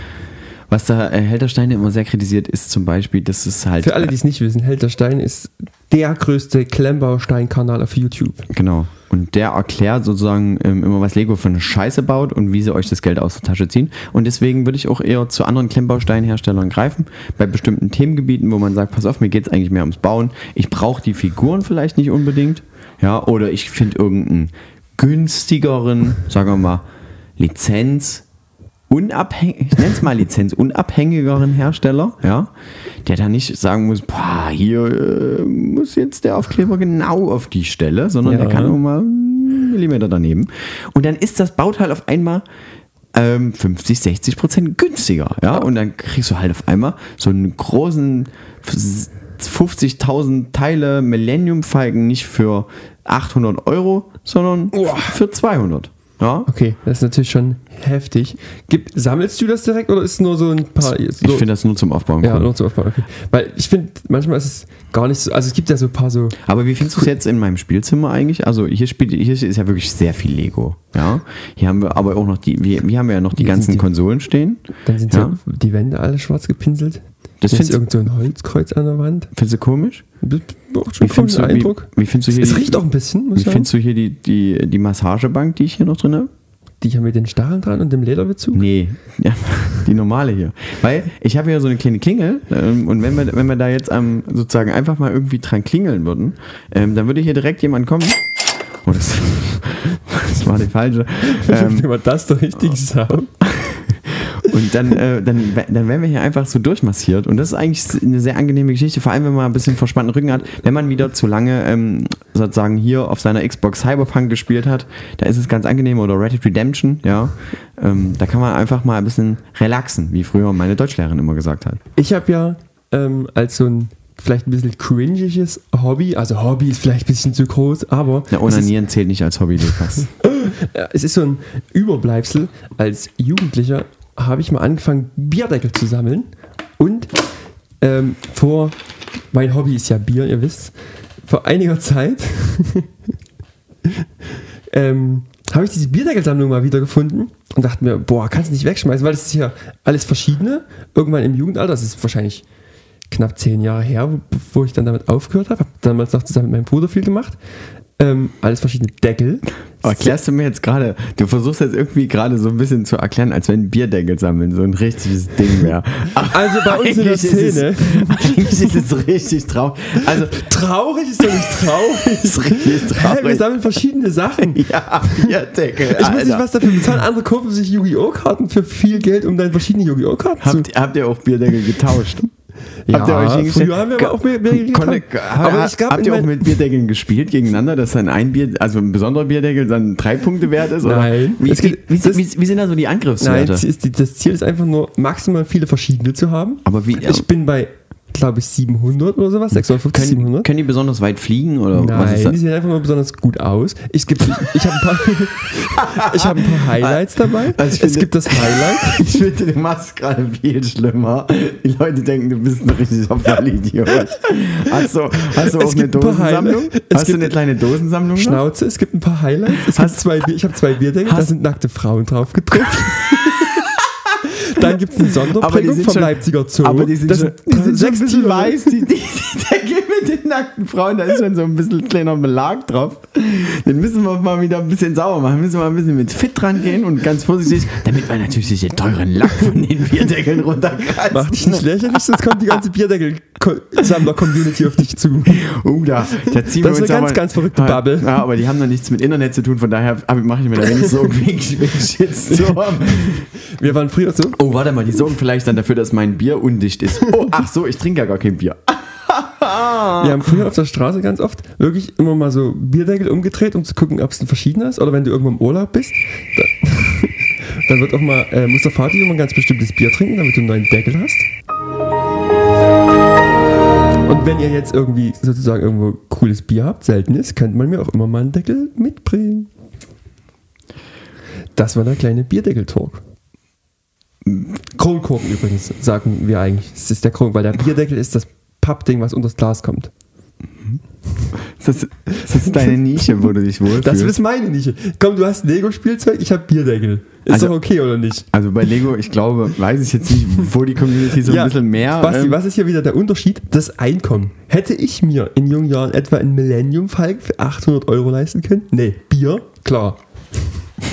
was der äh, Held der Steine immer sehr kritisiert, ist zum Beispiel, dass es halt, Für alle, die es nicht wissen, Held der Stein ist der größte Klemmbaustein-Kanal auf YouTube. genau, und der erklärt sozusagen ähm, immer, was Lego für eine Scheiße baut und wie sie euch das Geld aus der Tasche ziehen. Und deswegen würde ich auch eher zu anderen Klemmbausteinherstellern greifen, bei bestimmten Themengebieten, wo man sagt, pass auf, mir geht es eigentlich mehr ums Bauen. Ich brauche die Figuren vielleicht nicht unbedingt, ja, oder ich finde irgendeinen günstigeren, sagen wir mal, Lizenz unabhängig, ich nenne es mal lizenzunabhängigeren Hersteller, ja, der dann nicht sagen muss, boah, hier äh, muss jetzt der Aufkleber genau auf die Stelle, sondern Ja. der kann auch mal einen Millimeter daneben. Und dann ist das Bauteil auf einmal ähm, 50, 60 Prozent günstiger, ja, und dann kriegst du halt auf einmal so einen großen 50.000 Teile Millennium Falcon nicht für 800 Euro, sondern Uah. für 200. Ja? Okay, das ist natürlich schon heftig. Gib, sammelst du das direkt oder ist es nur so ein paar. So, Ich finde das nur zum Aufbauen ja, cool. nur zu aufbauen. Okay. Weil ich finde, manchmal ist es gar nicht so. Also es gibt ja so ein paar so. Aber wie findest du es jetzt in meinem Spielzimmer eigentlich? Also hier spielt hier ist ja wirklich sehr viel Lego. Ja, hier haben wir aber auch noch die, wir, wir haben ja noch die Hier ganzen die- Konsolen stehen. Dann sind. Ja. die Wände alle schwarz gepinselt. Das findest, irgend so ein Holzkreuz an der Wand. findest du komisch? Das macht schon Wie findest du, Eindruck. Wie, wie findest du hier es riecht auch ein bisschen, Wie ich findest du hier die, die, die Massagebank, die ich hier noch drin habe? Die hier mit den Stacheln dran und dem Lederbezug. Nee, ja, die normale hier. Weil ich habe ja so eine kleine Klingel ähm, und wenn wir, wenn wir da jetzt ähm, sozusagen einfach mal irgendwie dran klingeln würden, ähm, dann würde hier direkt jemand kommen. Oh, das, das war die falsche. Ähm, man das doch richtig sagt. Und dann, äh, dann, dann werden wir hier einfach so durchmassiert. Und das ist eigentlich eine sehr angenehme Geschichte, vor allem wenn man ein bisschen verspannten Rücken hat. Wenn man wieder zu lange ähm, sozusagen hier auf seiner Xbox Cyberpunk gespielt hat, da ist es ganz angenehm. Oder Red Dead Redemption, ja. Ähm, da kann man einfach mal ein bisschen relaxen, wie früher meine Deutschlehrerin immer gesagt hat. Ich habe ja ähm, als so ein vielleicht ein bisschen cringiges Hobby, also Hobby ist vielleicht ein bisschen zu groß, aber ist, Onanieren zählt nicht als Hobby, Lukas. es ist so ein Überbleibsel. Als Jugendlicher habe ich mal angefangen, Bierdeckel zu sammeln und ähm, vor, mein Hobby ist ja Bier, ihr wisst, vor einiger Zeit ähm, habe ich diese Bierdeckelsammlung mal wieder gefunden und dachte mir, boah, kannst du nicht wegschmeißen, weil das ist ja alles verschiedene. Irgendwann im Jugendalter, das ist wahrscheinlich knapp zehn Jahre her, wo- ich dann damit aufgehört habe. Habe damals noch zusammen mit meinem Bruder viel gemacht. Ähm, alles verschiedene Deckel. Aber erklärst du mir jetzt gerade, du versuchst jetzt irgendwie gerade so ein bisschen zu erklären, als wenn Bierdeckel sammeln so ein richtiges Ding wäre. Also bei uns in der Eigentlich ist es- Szene. Eigentlich ist es richtig traurig. Also, Traurig ist doch nicht traurig. ist richtig Hä, wir traurig. sammeln verschiedene Sachen. Ja, Bierdeckel. Ich muss nicht Alter. was dafür bezahlen. Andere kaufen sich Yu-Gi-Oh! Karten für viel Geld, um dann verschiedene Yu-Gi-Oh! Karten zu. Habt, habt ihr auch Bierdeckel getauscht? Ja, habt ihr euch hingestellt? früher haben wir auch Bier- Bierdeckel getan. Aber es gab habt ihr auch mit Bierdeckeln gespielt gegeneinander, dass dann ein Bier, also ein besonderer Bierdeckel dann drei Punkte wert ist? Nein. Wie, wie, gibt- wie, wie, wie sind da so die Nein, Angriffswerte? das, ist die, das Ziel ist einfach nur, maximal viele verschiedene zu haben. Aber wie- Ich bin bei, glaube ich, 700 oder sowas, 650, können, 700. können die besonders weit fliegen? Oder was ist Nein, die sehen einfach nur besonders gut aus. Ich, gibt- ich habe ein, hab ein paar Highlights dabei. Also es finde- gibt das Highlight. Ich finde, machst es gerade viel schlimmer. Die Leute denken, du bist ein richtiger Vollidiot. Hast du, hast du auch eine ein Dosensammlung? Es Hast du eine kleine Dosensammlung? noch? Schnauze, es gibt ein paar Highlights. Es Hast- zwei, ich habe zwei Bierdeckel, da sind nackte Frauen drauf gedruckt. Dann gibt es eine Aber die Sonderprägung vom schon- Leipziger Zoo. Aber die sind, Das schon, die sind schon ein bisschen weiß. Die, die, die Decke mit den nackten Frauen, da ist schon so ein bisschen kleiner Belag drauf. Den müssen wir mal wieder ein bisschen sauber machen. Müssen wir mal ein bisschen mit Fit dran gehen und ganz vorsichtig, damit wir natürlich den teuren Lack von den Bierdeckeln runterkratzen. Mach dich nicht lächerlich, sonst kommt die ganze Bierdeckel-Sammler-Community auf dich zu. Oh, da, da ziehen Das wir ist uns eine ganz, ganz verrückte Bubble. Ja, aber die haben noch nichts mit Internet zu tun, von daher mache ich mir da wenig Sorgen wegen Shitstorm. Wir waren früher so. Oh, warte mal, die sorgen vielleicht dann dafür, dass mein Bier undicht ist. Oh, ach so, ich trinke ja gar kein Bier. Wir haben früher auf der Straße ganz oft wirklich immer mal so Bierdeckel umgedreht, um zu gucken, ob es ein verschiedener ist. Oder wenn du irgendwo im Urlaub bist, dann, dann wird auch mal, äh, muss der immer ein ganz bestimmtes Bier trinken, damit du einen neuen Deckel hast. Und wenn ihr jetzt irgendwie sozusagen irgendwo cooles Bier habt, selten ist, könnte man mir auch immer mal einen Deckel mitbringen. Das war der kleine Bierdeckel-Talk. Kronkorken übrigens, sagen wir eigentlich. Es ist der Kron, weil der Bierdeckel ist das Pappding, was unter das Glas kommt. Das ist, das ist deine Nische, wo du dich wohlfühlst. Das ist meine Nische. Komm, du hast Lego-Spielzeug, ich habe Bierdeckel. Ist Also- doch okay, oder nicht? also bei Lego, ich glaube, weiß ich jetzt nicht, wo die Community so ein bisschen mehr. Basti, ähm, was ist hier wieder der Unterschied? Das Einkommen. Hätte ich mir in jungen Jahren etwa ein Millennium Falcon für 800 Euro leisten können? Nee, Bier, klar.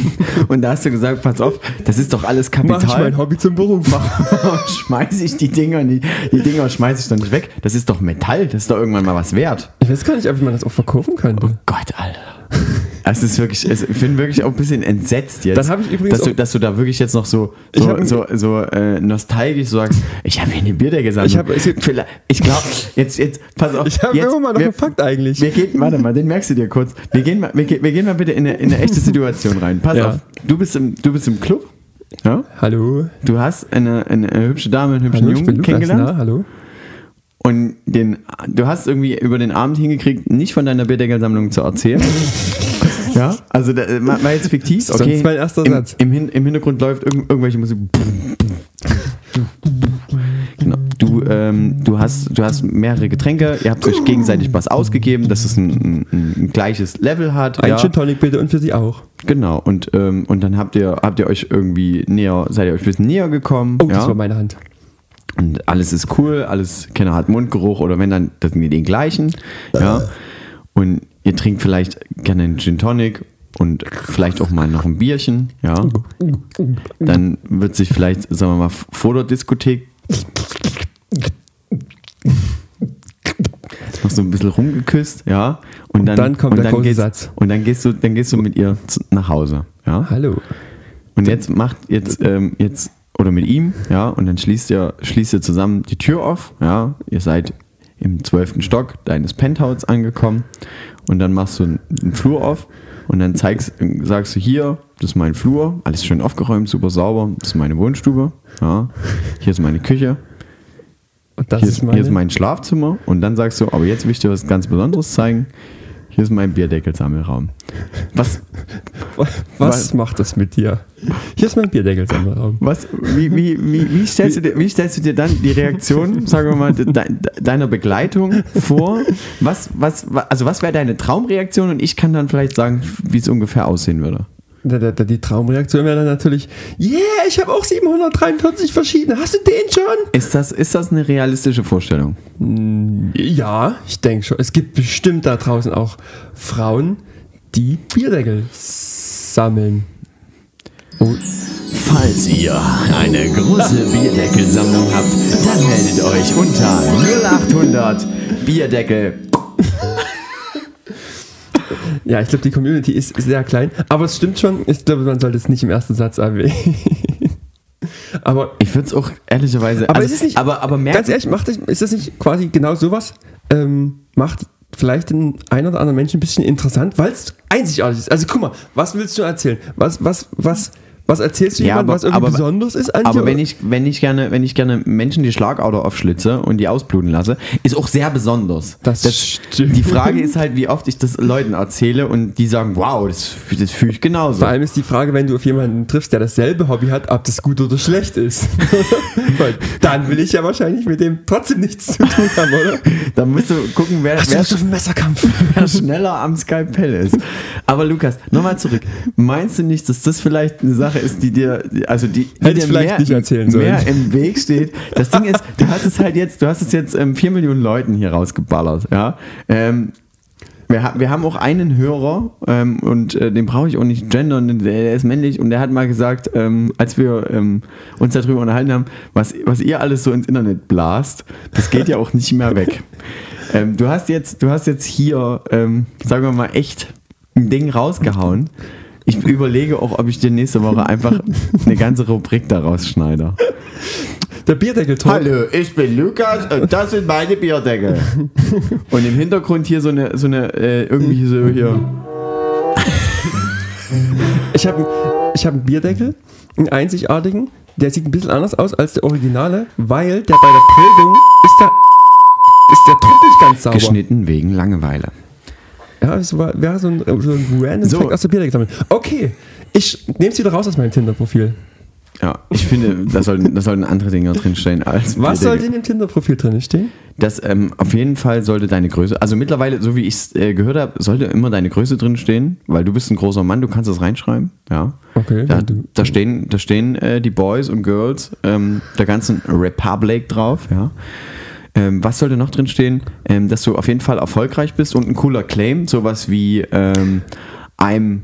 Und da hast du gesagt, pass auf, das ist doch alles Mach ich Kapital. mein Hobby zum Beruf. schmeiße ich die Dinger nicht, die Dinger schmeiße ich doch nicht weg. Das ist doch Metall, das ist doch irgendwann mal was wert. Ich weiß gar nicht, ob man das auch verkaufen könnte. Gott, Alter. Es ist wirklich, es- ich bin wirklich auch ein bisschen entsetzt jetzt. Dann habe ich übrigens dass du, auch- dass du da wirklich jetzt noch so, Ich so, so, so äh, nostalgisch sagst, ich habe hier eine Bierdecke Ich hab- es gibt- Ich glaube, jetzt, jetzt, pass auf. Ich habe immer mal noch wir, einen Fakt eigentlich. wir gehen, warte mal, den merkst du dir kurz. Wir gehen mal, wir, wir gehen mal bitte in eine, in eine echte Situation rein. Pass Ja. auf, du bist im, du bist im Club. Ja? Hallo. Du hast eine, eine, hübsche Dame, einen hübschen Hallo, ich Jungen kennengelernt. Na, hallo. und den, du hast irgendwie über den Abend hingekriegt, nicht von deiner Bierdeckelsammlung zu erzählen. ja, also da, war jetzt fiktiv. Das ist mein erster Im, Satz. im, Hin, Im Hintergrund läuft irgend, irgendwelche Musik. Genau. Du, ähm, du, hast, du hast mehrere Getränke, ihr habt euch gegenseitig was ausgegeben, dass es ein, ein, ein gleiches Level hat. Ein ja. Gin Tonic bitte und für Sie auch. Genau, und, ähm, und dann habt ihr, habt ihr euch irgendwie näher, seid ihr euch ein bisschen näher gekommen. Oh, das ja? war meine Hand. Und alles ist cool, alles, keiner hat Mundgeruch oder wenn dann, das sind die den gleichen. Ja. Und ihr trinkt vielleicht gerne einen Gin Tonic und vielleicht auch mal noch ein Bierchen, ja. Dann wird sich vielleicht, sagen wir mal, vor der Diskothek noch so ein bisschen rumgeküsst, ja. Und dann, dann kommt und der dann große gehst, Satz. Und dann gehst du, dann gehst du mit ihr nach Hause, ja. Hallo. Und jetzt macht jetzt, ähm, jetzt, oder mit ihm, ja, und dann schließt ihr, schließt ihr zusammen die Tür auf, ja, ihr seid im zwölften Stock deines Penthouses angekommen. Und dann machst du einen, Flur auf und dann zeigst, sagst du hier, das ist mein Flur, alles schön aufgeräumt, super sauber, das ist meine Wohnstube, ja, hier ist meine Küche, hier ist ist, meine. hier ist mein Schlafzimmer. Und dann sagst du, aber jetzt will ich dir was ganz Besonderes zeigen, hier ist mein Bierdeckelsammelraum. Was, Was macht das mit dir? Hier ist mein Bierdeckelsammelraum. Was, wie, wie, wie, wie, stellst du dir, wie stellst du dir dann die Reaktion, sagen wir mal, de, de, deiner Begleitung vor? Was, was, wa- also was wäre deine Traumreaktion und ich kann dann vielleicht sagen, wie es ungefähr aussehen würde. Die Traumreaktion wäre dann natürlich, yeah, ich habe auch 743 verschiedene. Hast du den schon? Ist das, ist das eine realistische Vorstellung? Ja, ich denke schon. Es gibt bestimmt da draußen auch Frauen, die Bierdeckel sammeln. Falls ihr eine große Bierdeckelsammlung habt, dann meldet euch unter 0800 Bierdeckel. Ja, ich glaube, die Community ist sehr klein. Aber es stimmt schon. Ich glaube, man sollte es nicht im ersten Satz erwähnen. aber Ich würde es auch ehrlicherweise. Aber also, ist es nicht- Aber, aber ganz ehrlich, macht ist das nicht quasi genau sowas? Ähm, macht vielleicht den einen oder anderen Menschen ein bisschen interessant, weil es einzigartig ist. Also guck mal, was willst du erzählen? Was, was, was, was erzählst du Ja, jemandem, was irgendwie aber- besonders ist an Aber wenn ich, wenn ich gerne, wenn ich gerne Menschen die Schlagader aufschlitze und die ausbluten lasse, ist auch sehr besonders. Das stimmt. Die Frage ist halt, wie oft ich das Leuten erzähle und die sagen, wow, das, das fühle ich genauso. Vor allem ist die Frage, wenn du auf jemanden triffst, der dasselbe Hobby hat, ob das gut oder schlecht ist. Weil dann will ich ja wahrscheinlich mit dem trotzdem nichts zu tun haben, oder? Da musst du gucken, wer, du wer, wer schneller am Skalpell ist. Aber Lukas, nochmal zurück. Meinst du nicht, dass das vielleicht eine Sache ist, die dir, also die, die dir vielleicht mehr, nicht erzählen sollen. mehr im Weg steht? Das Ding ist, du hast es halt jetzt, du hast es jetzt ähm, vier Millionen Leuten hier rausgeballert, ja. Ähm, wir, wir haben auch einen Hörer ähm, und äh, den brauche ich auch nicht gendern, der, der ist männlich und der hat mal gesagt, ähm, als wir ähm, uns darüber unterhalten haben, was, was ihr alles so ins Internet blast, das geht ja auch nicht mehr weg. Ähm, du, hast jetzt, du hast jetzt hier, ähm, sagen wir mal, echt ein Ding rausgehauen. Ich überlege auch, ob ich dir nächste Woche einfach eine ganze Rubrik daraus schneide. Der bierdeckel Hallo, ich bin Lukas und das sind meine Bierdeckel. Und im Hintergrund hier so eine, so eine äh, irgendwie so hier. Ich habe ich hab einen Bierdeckel, einen einzigartigen. Der sieht ein bisschen anders aus als der Originale, weil der bei der Prägung ist der, ist der nicht ganz sauber. Geschnitten wegen Langeweile. Ja, das war, wäre so ein, so ein random So. Fact aus der Bierdeckel sammeln. Okay, ich nehme es wieder raus aus meinem Tinder-Profil. Ja, ich finde, da sollten, da sollten andere Dinge drinstehen als Was soll denn im Tinder-Profil drin stehen? Das ähm, auf jeden Fall sollte deine Größe, also mittlerweile, so wie ich es äh, gehört habe, sollte immer deine Größe drin stehen, weil du bist ein großer Mann, du kannst das reinschreiben. Ja. Okay, Da, da stehen, da stehen äh, die Boys und Girls ähm, der ganzen Republic drauf. Ja. Ähm, was sollte noch drin stehen? Ähm, dass du auf jeden Fall erfolgreich bist und ein cooler Claim, sowas wie ähm, I'm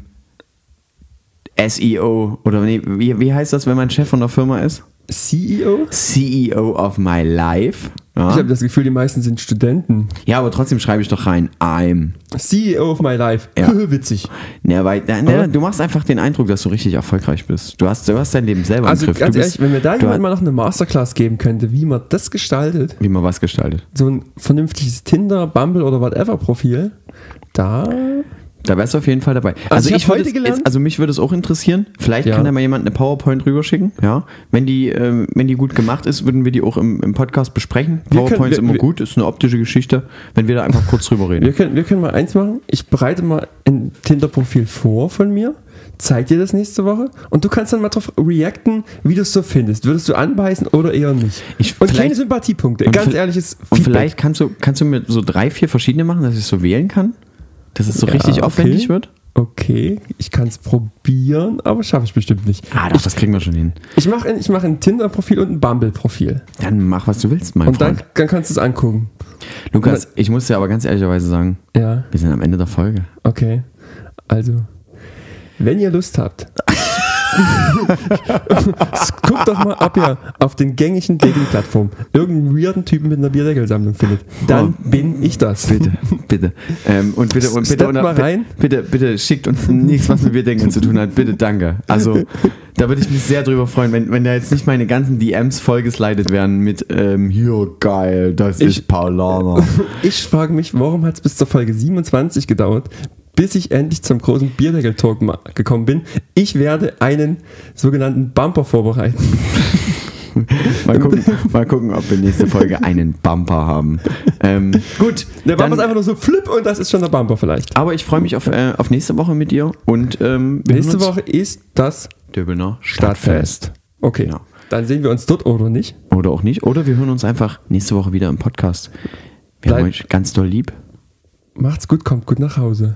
SEO oder nee, wie, wie heißt das, wenn man Chef von der Firma ist? CEO? CEO of my life. Ja. Ich habe das Gefühl, die meisten sind Studenten. Ja, aber trotzdem schreibe ich doch rein, I'm. CEO of my life. Ja. Witzig. Ne, weil, ne, Aber- du machst einfach den Eindruck, dass du richtig erfolgreich bist. Du hast, du hast dein Leben selber Also im Griff. ganz du bist, ehrlich, wenn mir da jemand mal noch eine Masterclass geben könnte, wie man das gestaltet, wie man was gestaltet. so ein vernünftiges Tinder, Bumble oder whatever Profil, da Da wärst du auf jeden Fall dabei. Also ich hab würde heute es- gelernt- es- also mich würde es auch interessieren. Vielleicht Ja. kann da mal jemand eine PowerPoint rüberschicken. Ja, wenn die, ähm, wenn die gut gemacht ist, würden wir die auch im, im Podcast besprechen. Wir können- PowerPoint ist immer wir- gut, ist eine optische Geschichte. Wenn wir da einfach kurz drüber reden. Wir können, wir können mal eins machen. Ich bereite mal ein Tinder-Profil vor von mir, zeig dir das nächste Woche und du kannst dann mal drauf reacten, wie du es so findest. Würdest du anbeißen oder eher nicht? Ich- und keine Sympathiepunkte. und Ganz ehrliches Und Feedback. vielleicht kannst du, kannst du mir so drei, vier verschiedene machen, dass ich so wählen kann? Dass es so Ja, richtig okay. aufwendig wird? Okay, ich kann es probieren, aber schaffe ich bestimmt nicht. Ah, doch, das kriegen wir schon hin. Ich mache ein, ich mach ein Tinder-Profil und ein Bumble-Profil. Dann mach, was du willst, mein Und dann, Freund. dann kannst du es angucken. Lukas, ich muss dir aber ganz ehrlicherweise sagen, Ja, wir sind am Ende der Folge. okay. Also, wenn ihr Lust habt, guckt doch mal, ob ihr auf den gängigen Dating-Plattformen irgendeinen weirden Typen mit einer Bierdeckelsammlung findet. Dann bin ich das. Bitte, bitte. Ähm, und bitte, und bitte, und, mal rein. bitte, bitte schickt uns nichts, was mit Bierdeckeln zu tun hat. Bitte, danke. Also, da würde ich mich sehr drüber freuen, wenn, wenn da jetzt nicht meine ganzen DMs vollgeslidet werden mit, ähm, hier, geil, das Ich- ist Paulana. Ich frage mich, warum hat es bis zur Folge 27 gedauert, bis ich endlich zum großen Bierdeckel-Talk gekommen bin. Ich werde einen sogenannten Bumper vorbereiten. Mal gucken, mal gucken, ob wir nächste Folge einen Bumper haben. Ähm, gut, Der Bumper dann- ist einfach nur so flip und das ist schon der Bumper vielleicht. aber ich freue mich auf, äh, auf nächste Woche mit dir und ähm, Nächste Woche ist das Döbelner Stadtfest. Okay, Genau. dann sehen wir uns dort oder nicht. Oder auch nicht. Oder wir hören uns einfach nächste Woche wieder im Podcast. Wir haben Bleib- euch ganz doll lieb. Macht's gut, kommt gut nach Hause.